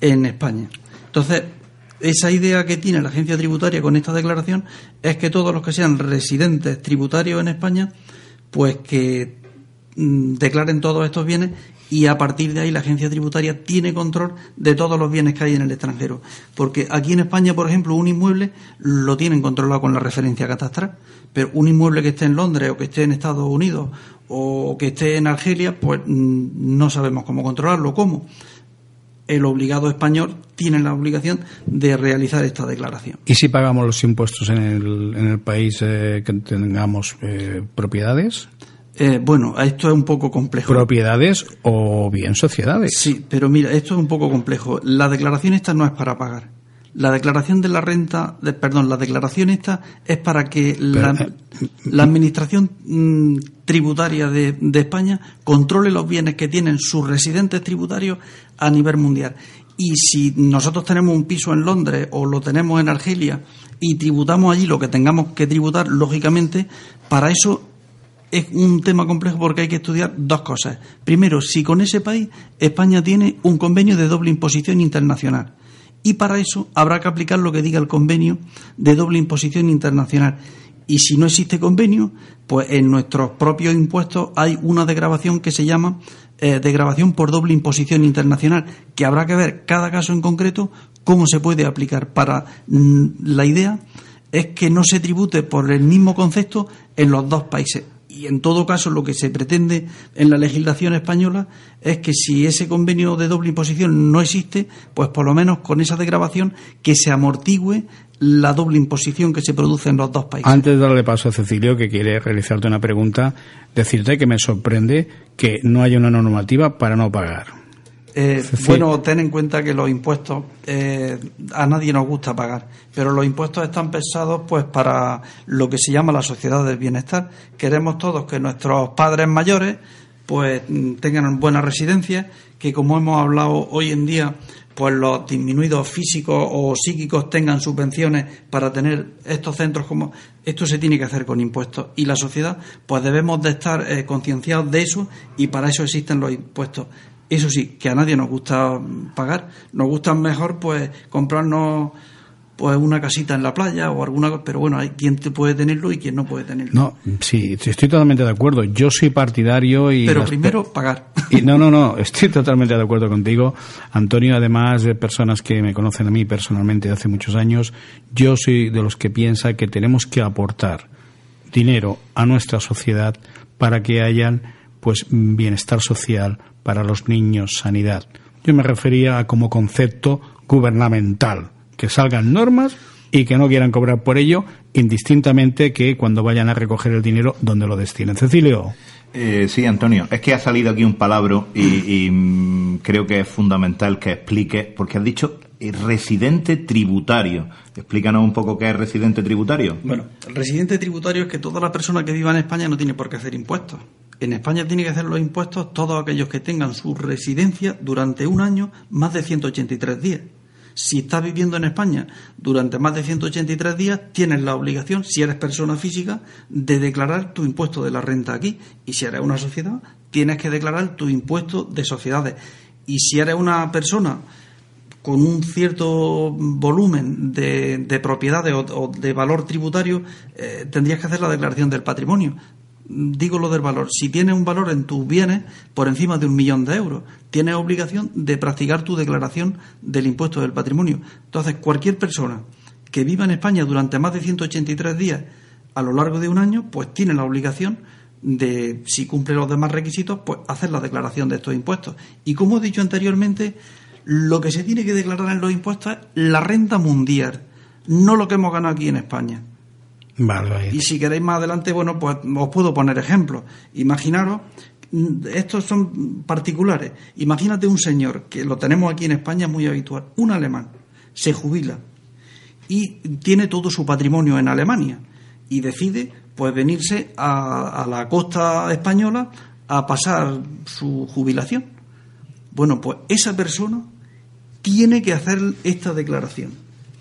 en España. Entonces, esa idea que tiene la agencia tributaria con esta declaración es que todos los que sean residentes tributarios en España, pues que mm, declaren todos estos bienes y a partir de ahí la agencia tributaria tiene control de todos los bienes que hay en el extranjero. Porque aquí en España, por ejemplo, un inmueble lo tienen controlado con la referencia catastral, pero un inmueble que esté en Londres o que esté en Estados Unidos o que esté en Argelia, pues mm, no sabemos cómo controlarlo. ¿Cómo? El obligado español tiene la obligación de realizar esta declaración. ¿Y si pagamos los impuestos en el, en el país eh, que tengamos eh, propiedades? Eh, bueno, esto es un poco complejo. ¿Propiedades o bien sociedades? Sí, pero mira, esto es un poco complejo. La declaración esta no es para pagar. La declaración de la renta, de, perdón, la declaración esta es para que la, eh, administración mm, tributaria de, de, España controle los bienes que tienen sus residentes tributarios a nivel mundial. Y si nosotros tenemos un piso en Londres o lo tenemos en Argelia y tributamos allí lo que tengamos que tributar, lógicamente, para eso es un tema complejo porque hay que estudiar dos cosas. Primero, si con ese país España tiene un convenio de doble imposición internacional. Y para eso habrá que aplicar lo que diga el convenio de doble imposición internacional. Y si no existe convenio, pues en nuestros propios impuestos hay una degravación que se llama eh, degravación por doble imposición internacional, que habrá que ver cada caso en concreto cómo se puede aplicar. Para mm, la idea es que no se tribute por el mismo concepto en los dos países y en todo caso lo que se pretende en la legislación española es que si ese convenio de doble imposición no existe, pues por lo menos con esa degravación que se amortigüe la doble imposición que se produce en los dos países. Antes de darle paso a Cecilio, que quiere realizarte una pregunta, decirte que me sorprende que no haya una normativa para no pagar. Eh, bueno, ten en cuenta que los impuestos eh, a nadie nos gusta pagar, pero los impuestos están pensados pues para lo que se llama la sociedad del bienestar. Queremos todos que nuestros padres mayores pues tengan buena residencia, que como hemos hablado hoy en día, pues los disminuidos físicos o psíquicos tengan subvenciones para tener estos centros como esto se tiene que hacer con impuestos y la sociedad pues debemos de estar eh, concienciados de eso y para eso existen los impuestos eso sí, que a nadie nos gusta pagar. Nos gusta mejor pues comprarnos pues una casita en la playa o alguna cosa, pero bueno, hay quien te puede tenerlo y quien no puede tenerlo. No, sí, estoy totalmente de acuerdo. Yo soy partidario y... Pero primero pagar. Y no, no, no, estoy totalmente de acuerdo contigo. Antonio, además de personas que me conocen a mí personalmente de hace muchos años, yo soy de los que piensa que tenemos que aportar dinero a nuestra sociedad para que hayan pues bienestar social, para los niños, sanidad. Yo me refería a como concepto gubernamental, que salgan normas y que no quieran cobrar por ello, indistintamente que cuando vayan a recoger el dinero, donde lo destinen. Cecilio. Eh, sí, Antonio, es que ha salido aquí un palabra y, y mm, creo que es fundamental que explique, porque has dicho residente tributario. Explícanos un poco qué es residente tributario. Bueno, el residente tributario es que toda la persona que viva en España no tiene por qué hacer impuestos. En España tiene que hacer los impuestos todos aquellos que tengan su residencia durante un año más de 183 días. Si estás viviendo en España durante más de 183 días, tienes la obligación, si eres persona física, de declarar tu impuesto de la renta aquí. Y si eres una sociedad, tienes que declarar tu impuesto de sociedades. Y si eres una persona con un cierto volumen de, de propiedades o, de valor tributario, eh, tendrías que hacer la declaración del patrimonio digo lo del valor, si tienes un valor en tus bienes por encima de un millón de euros, tienes obligación de practicar tu declaración del impuesto del patrimonio. Entonces, cualquier persona que viva en España durante más de 183 días a lo largo de un año, pues tiene la obligación de, si cumple los demás requisitos, pues hacer la declaración de estos impuestos. Y como he dicho anteriormente, lo que se tiene que declarar en los impuestos es la renta mundial, no lo que hemos ganado aquí en España. Y si queréis más adelante, bueno, pues os puedo poner ejemplos. Imaginaros, estos son particulares. Imagínate un señor, que lo tenemos aquí en España muy habitual, un alemán, se jubila y tiene todo su patrimonio en Alemania y decide pues venirse a, a la costa española a pasar su jubilación. Bueno, pues esa persona tiene que hacer esta declaración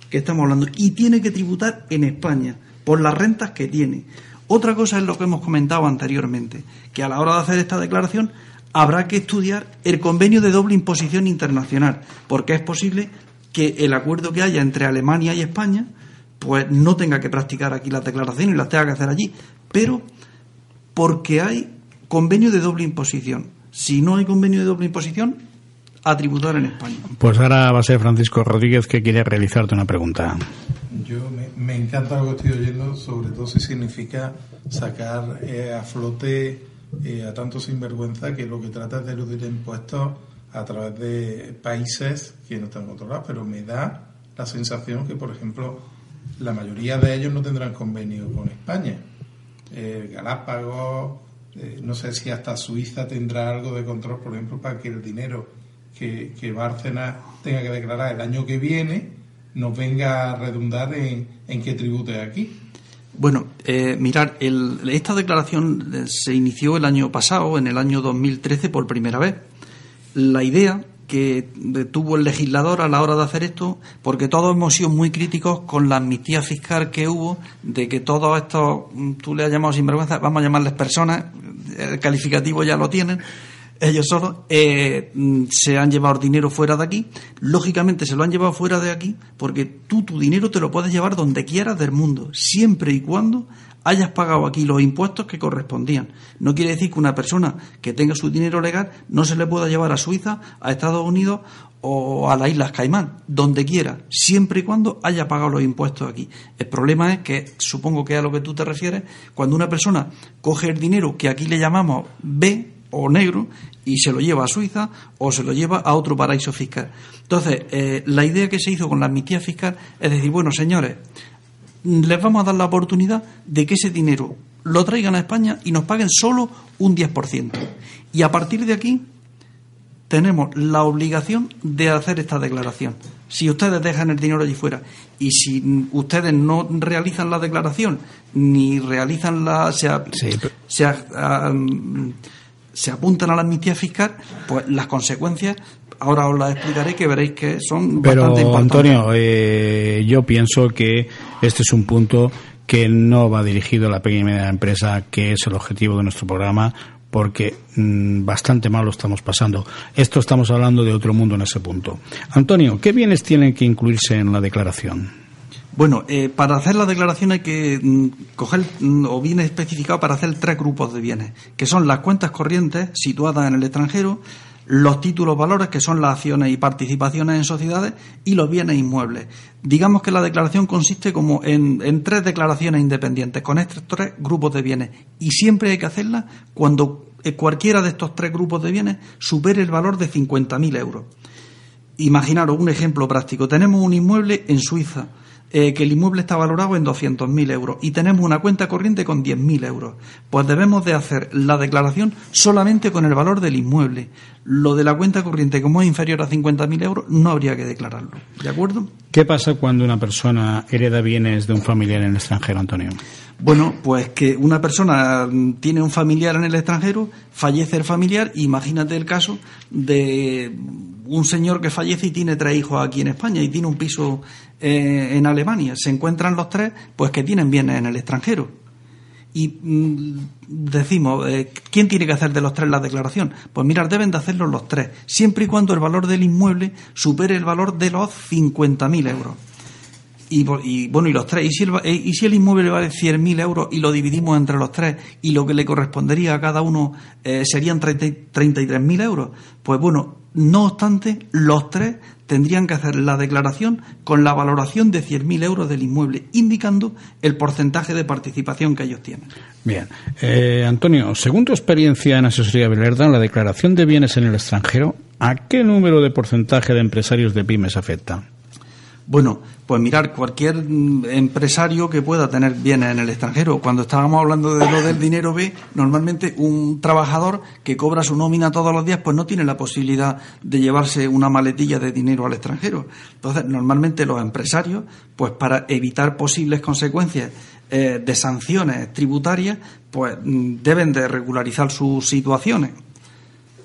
que estamos hablando y tiene que tributar en España por las rentas que tiene. Otra cosa es lo que hemos comentado anteriormente, que a la hora de hacer esta declaración habrá que estudiar el convenio de doble imposición internacional, porque es posible que el acuerdo que haya entre Alemania y España pues no tenga que practicar aquí las declaraciones y las tenga que hacer allí, pero porque hay convenio de doble imposición. Si no hay convenio de doble imposición, a tributar en España. Pues ahora va a ser Francisco Rodríguez que quiere realizarte una pregunta. Yo me, encanta lo que estoy oyendo, sobre todo si significa sacar eh, a flote eh, a tanto sinvergüenza que lo que trata es de eludir impuestos a través de países que no están controlados, pero me da la sensación que, por ejemplo, la mayoría de ellos no tendrán convenio con España. Eh, Galápagos, eh, no sé si hasta Suiza tendrá algo de control, por ejemplo, para que el dinero que, que tenga que declarar el año que viene nos venga a redundar en, en que tribute aquí. Bueno, eh, mirar, esta declaración eh, se inició el año pasado, en el año 2013, por primera vez. La idea que tuvo el legislador a la hora de hacer esto, porque todos hemos sido muy críticos con la amnistía fiscal que hubo, de que todos estos, mm, tú le has llamado sinvergüenza, vamos a llamarles personas, el calificativo ya lo tienen, ellos solos eh, mm, se han llevado dinero fuera de aquí. Lógicamente se lo han llevado fuera de aquí porque tú tu dinero te lo puedes llevar donde quieras del mundo, siempre y cuando hayas pagado aquí los impuestos que correspondían. No quiere decir que una persona que tenga su dinero legal no se le pueda llevar a Suiza, a Estados Unidos o a las Islas Caimán, donde quiera, siempre y cuando haya pagado los impuestos aquí. El problema es que, supongo que a lo que tú te refieres, cuando una persona coge el dinero que aquí le llamamos B, o negro y se lo lleva a Suiza o se lo lleva a otro paraíso fiscal. Entonces, eh, la idea que se hizo con la amnistía fiscal es decir, bueno, señores, les vamos a dar la oportunidad de que ese dinero lo traigan a España y nos paguen solo un 10%. Y a partir de aquí tenemos la obligación de hacer esta declaración. Si ustedes dejan el dinero allí fuera y si ustedes no realizan la declaración ni realizan la... Se, se apuntan a la amnistía fiscal, pues las consecuencias ahora os las explicaré que veréis que son Pero, bastante importantes. Antonio, eh, yo pienso que este es un punto que no va dirigido a la pequeña y media empresa, que es el objetivo de nuestro programa, porque mm, bastante mal lo estamos pasando. Esto estamos hablando de otro mundo en ese punto. Antonio, ¿qué bienes tienen que incluirse en la declaración? Bueno, eh, para hacer la declaración hay que mm, coger, mm, o viene especificado para hacer tres grupos de bienes, que son las cuentas corrientes situadas en el extranjero, los títulos valores, que son las acciones y participaciones en sociedades, y los bienes inmuebles. Digamos que la declaración consiste como en, en tres declaraciones independientes, con estos tres grupos de bienes, y siempre hay que hacerla cuando eh, cualquiera de estos tres grupos de bienes supere el valor de 50.000 euros. Imaginaros un ejemplo práctico. Tenemos un inmueble en Suiza eh, que el inmueble está valorado en 200.000 euros y tenemos una cuenta corriente con 10.000 euros. Pues debemos de hacer la declaración solamente con el valor del inmueble. Lo de la cuenta corriente, como es inferior a 50.000 euros, no habría que declararlo. ¿De acuerdo? ¿Qué pasa cuando una persona hereda bienes de un familiar en el extranjero, Antonio? Bueno, pues que una persona tiene un familiar en el extranjero, fallece el familiar, imagínate el caso de un señor que fallece y tiene tres hijos aquí en España y tiene un piso eh, en Alemania. Se encuentran los tres, pues que tienen bienes en el extranjero. Y mm, decimos, eh, ¿quién tiene que hacer de los tres la declaración? Pues mirar, deben de hacerlo los tres, siempre y cuando el valor del inmueble supere el valor de los 50.000 euros. Y, bueno, y los tres, y si el, eh, inmueble vale 100.000 euros y lo dividimos entre los tres y lo que le correspondería a cada uno eh, serían 33.000 euros, pues bueno, no obstante, los tres tendrían que hacer la declaración con la valoración de 100.000 euros del inmueble, indicando el porcentaje de participación que ellos tienen. Bien. Eh, Antonio, según tu experiencia en asesoría Belerda, la declaración de bienes en el extranjero, ¿a qué número de porcentaje de empresarios de pymes afecta? Bueno, pues mirar cualquier mm, empresario que pueda tener bienes en el extranjero. Cuando estábamos hablando de lo del dinero B, normalmente un trabajador que cobra su nómina todos los días, pues no tiene la posibilidad de llevarse una maletilla de dinero al extranjero. Entonces, normalmente los empresarios, pues para evitar posibles consecuencias eh, de sanciones tributarias, pues mm, deben de regularizar sus situaciones.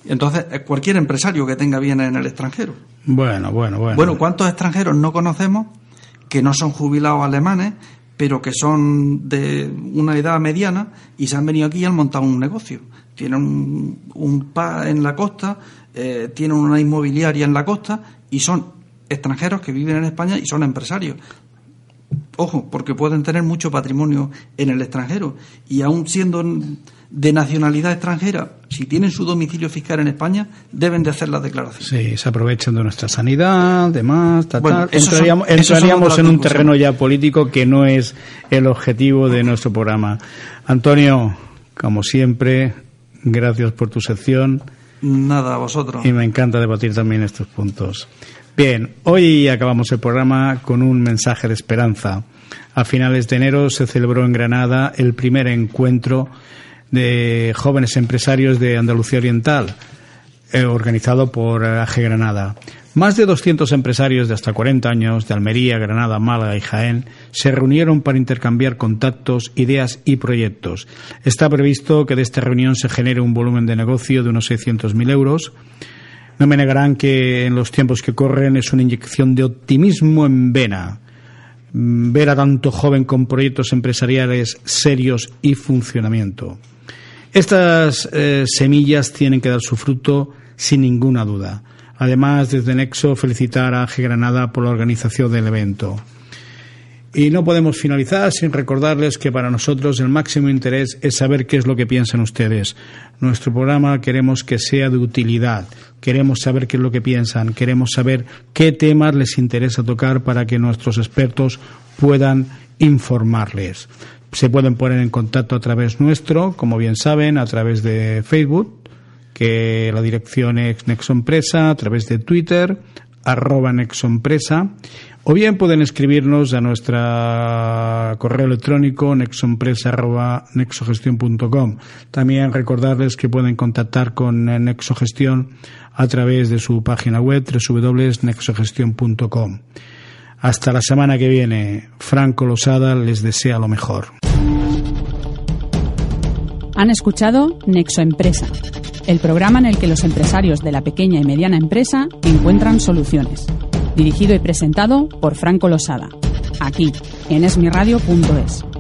Entonces, cualquier empresario que tenga bienes en el extranjero. Bueno, bueno, bueno. Bueno, ¿cuántos extranjeros no conocemos que no son jubilados alemanes, pero que son de una edad mediana y se han venido aquí y han montado un negocio? Tienen un, un PA en la costa, eh, tienen una inmobiliaria en la costa y son extranjeros que viven en España y son empresarios. Ojo, porque pueden tener mucho patrimonio en el extranjero y aún siendo de nacionalidad extranjera, si tienen su domicilio fiscal en España, deben de hacer la declaración. Sí, se aprovechan de nuestra sanidad, demás, tal, tal. Entraríamos, entraríamos en un terreno ya político que no es el objetivo de nuestro programa. Antonio, como siempre, gracias por tu sección. Nada, a vosotros. Y me encanta debatir también estos puntos. Bien, hoy acabamos el programa con un mensaje de esperanza. A finales de enero se celebró en Granada el primer encuentro de jóvenes empresarios de Andalucía Oriental, eh, organizado por AG Granada. Más de 200 empresarios de hasta 40 años de Almería, Granada, Málaga y Jaén se reunieron para intercambiar contactos, ideas y proyectos. Está previsto que de esta reunión se genere un volumen de negocio de unos 600.000 euros. No me negarán que en los tiempos que corren es una inyección de optimismo en vena ver a tanto joven con proyectos empresariales serios y funcionamiento. Estas eh, semillas tienen que dar su fruto sin ninguna duda. Además, desde Nexo, felicitar a G Granada por la organización del evento. Y no podemos finalizar sin recordarles que para nosotros el máximo interés es saber qué es lo que piensan ustedes. Nuestro programa queremos que sea de utilidad, queremos saber qué es lo que piensan, queremos saber qué temas les interesa tocar para que nuestros expertos puedan informarles. Se pueden poner en contacto a través nuestro, como bien saben, a través de Facebook, que la dirección es Nexompresa, a través de Twitter, arroba Nexompresa, o bien pueden escribirnos a nuestro correo electrónico nexompresa arroba nexogestión.com. También recordarles que pueden contactar con Nexogestión a través de su página web www.nexogestión.com. Hasta la semana que viene, Franco Losada les desea lo mejor. Han escuchado Nexo Empresa, el programa en el que los empresarios de la pequeña y mediana empresa encuentran soluciones. Dirigido y presentado por Franco Losada, aquí en esmiradio.es.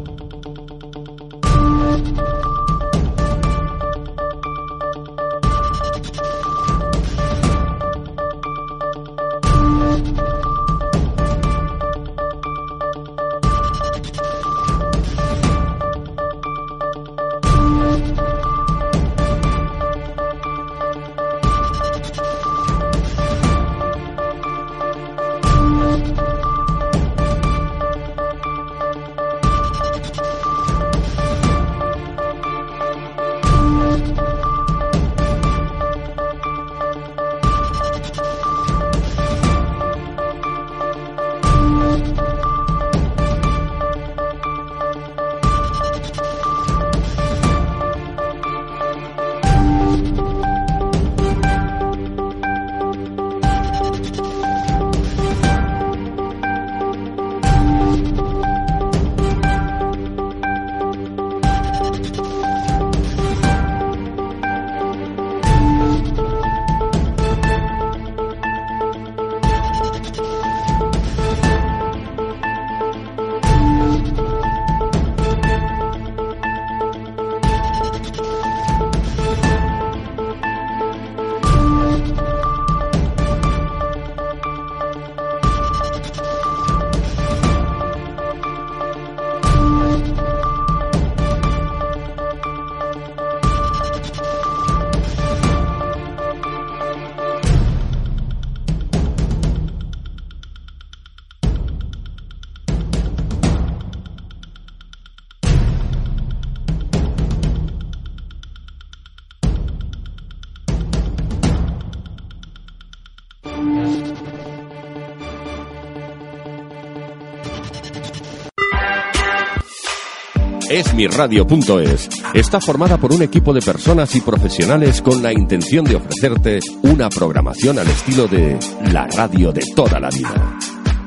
Esmiradio.es está formada por un equipo de personas y profesionales con la intención de ofrecerte una programación al estilo de la radio de toda la vida.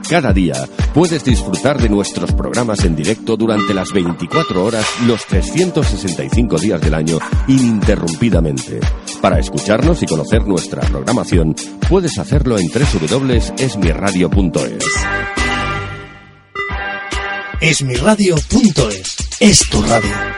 Cada día puedes disfrutar de nuestros programas en directo durante las 24 horas, los 365 días del año, ininterrumpidamente. Para escucharnos y conocer nuestra programación, puedes hacerlo en www.esmiradio.es. Esmiradio.es es tu radio.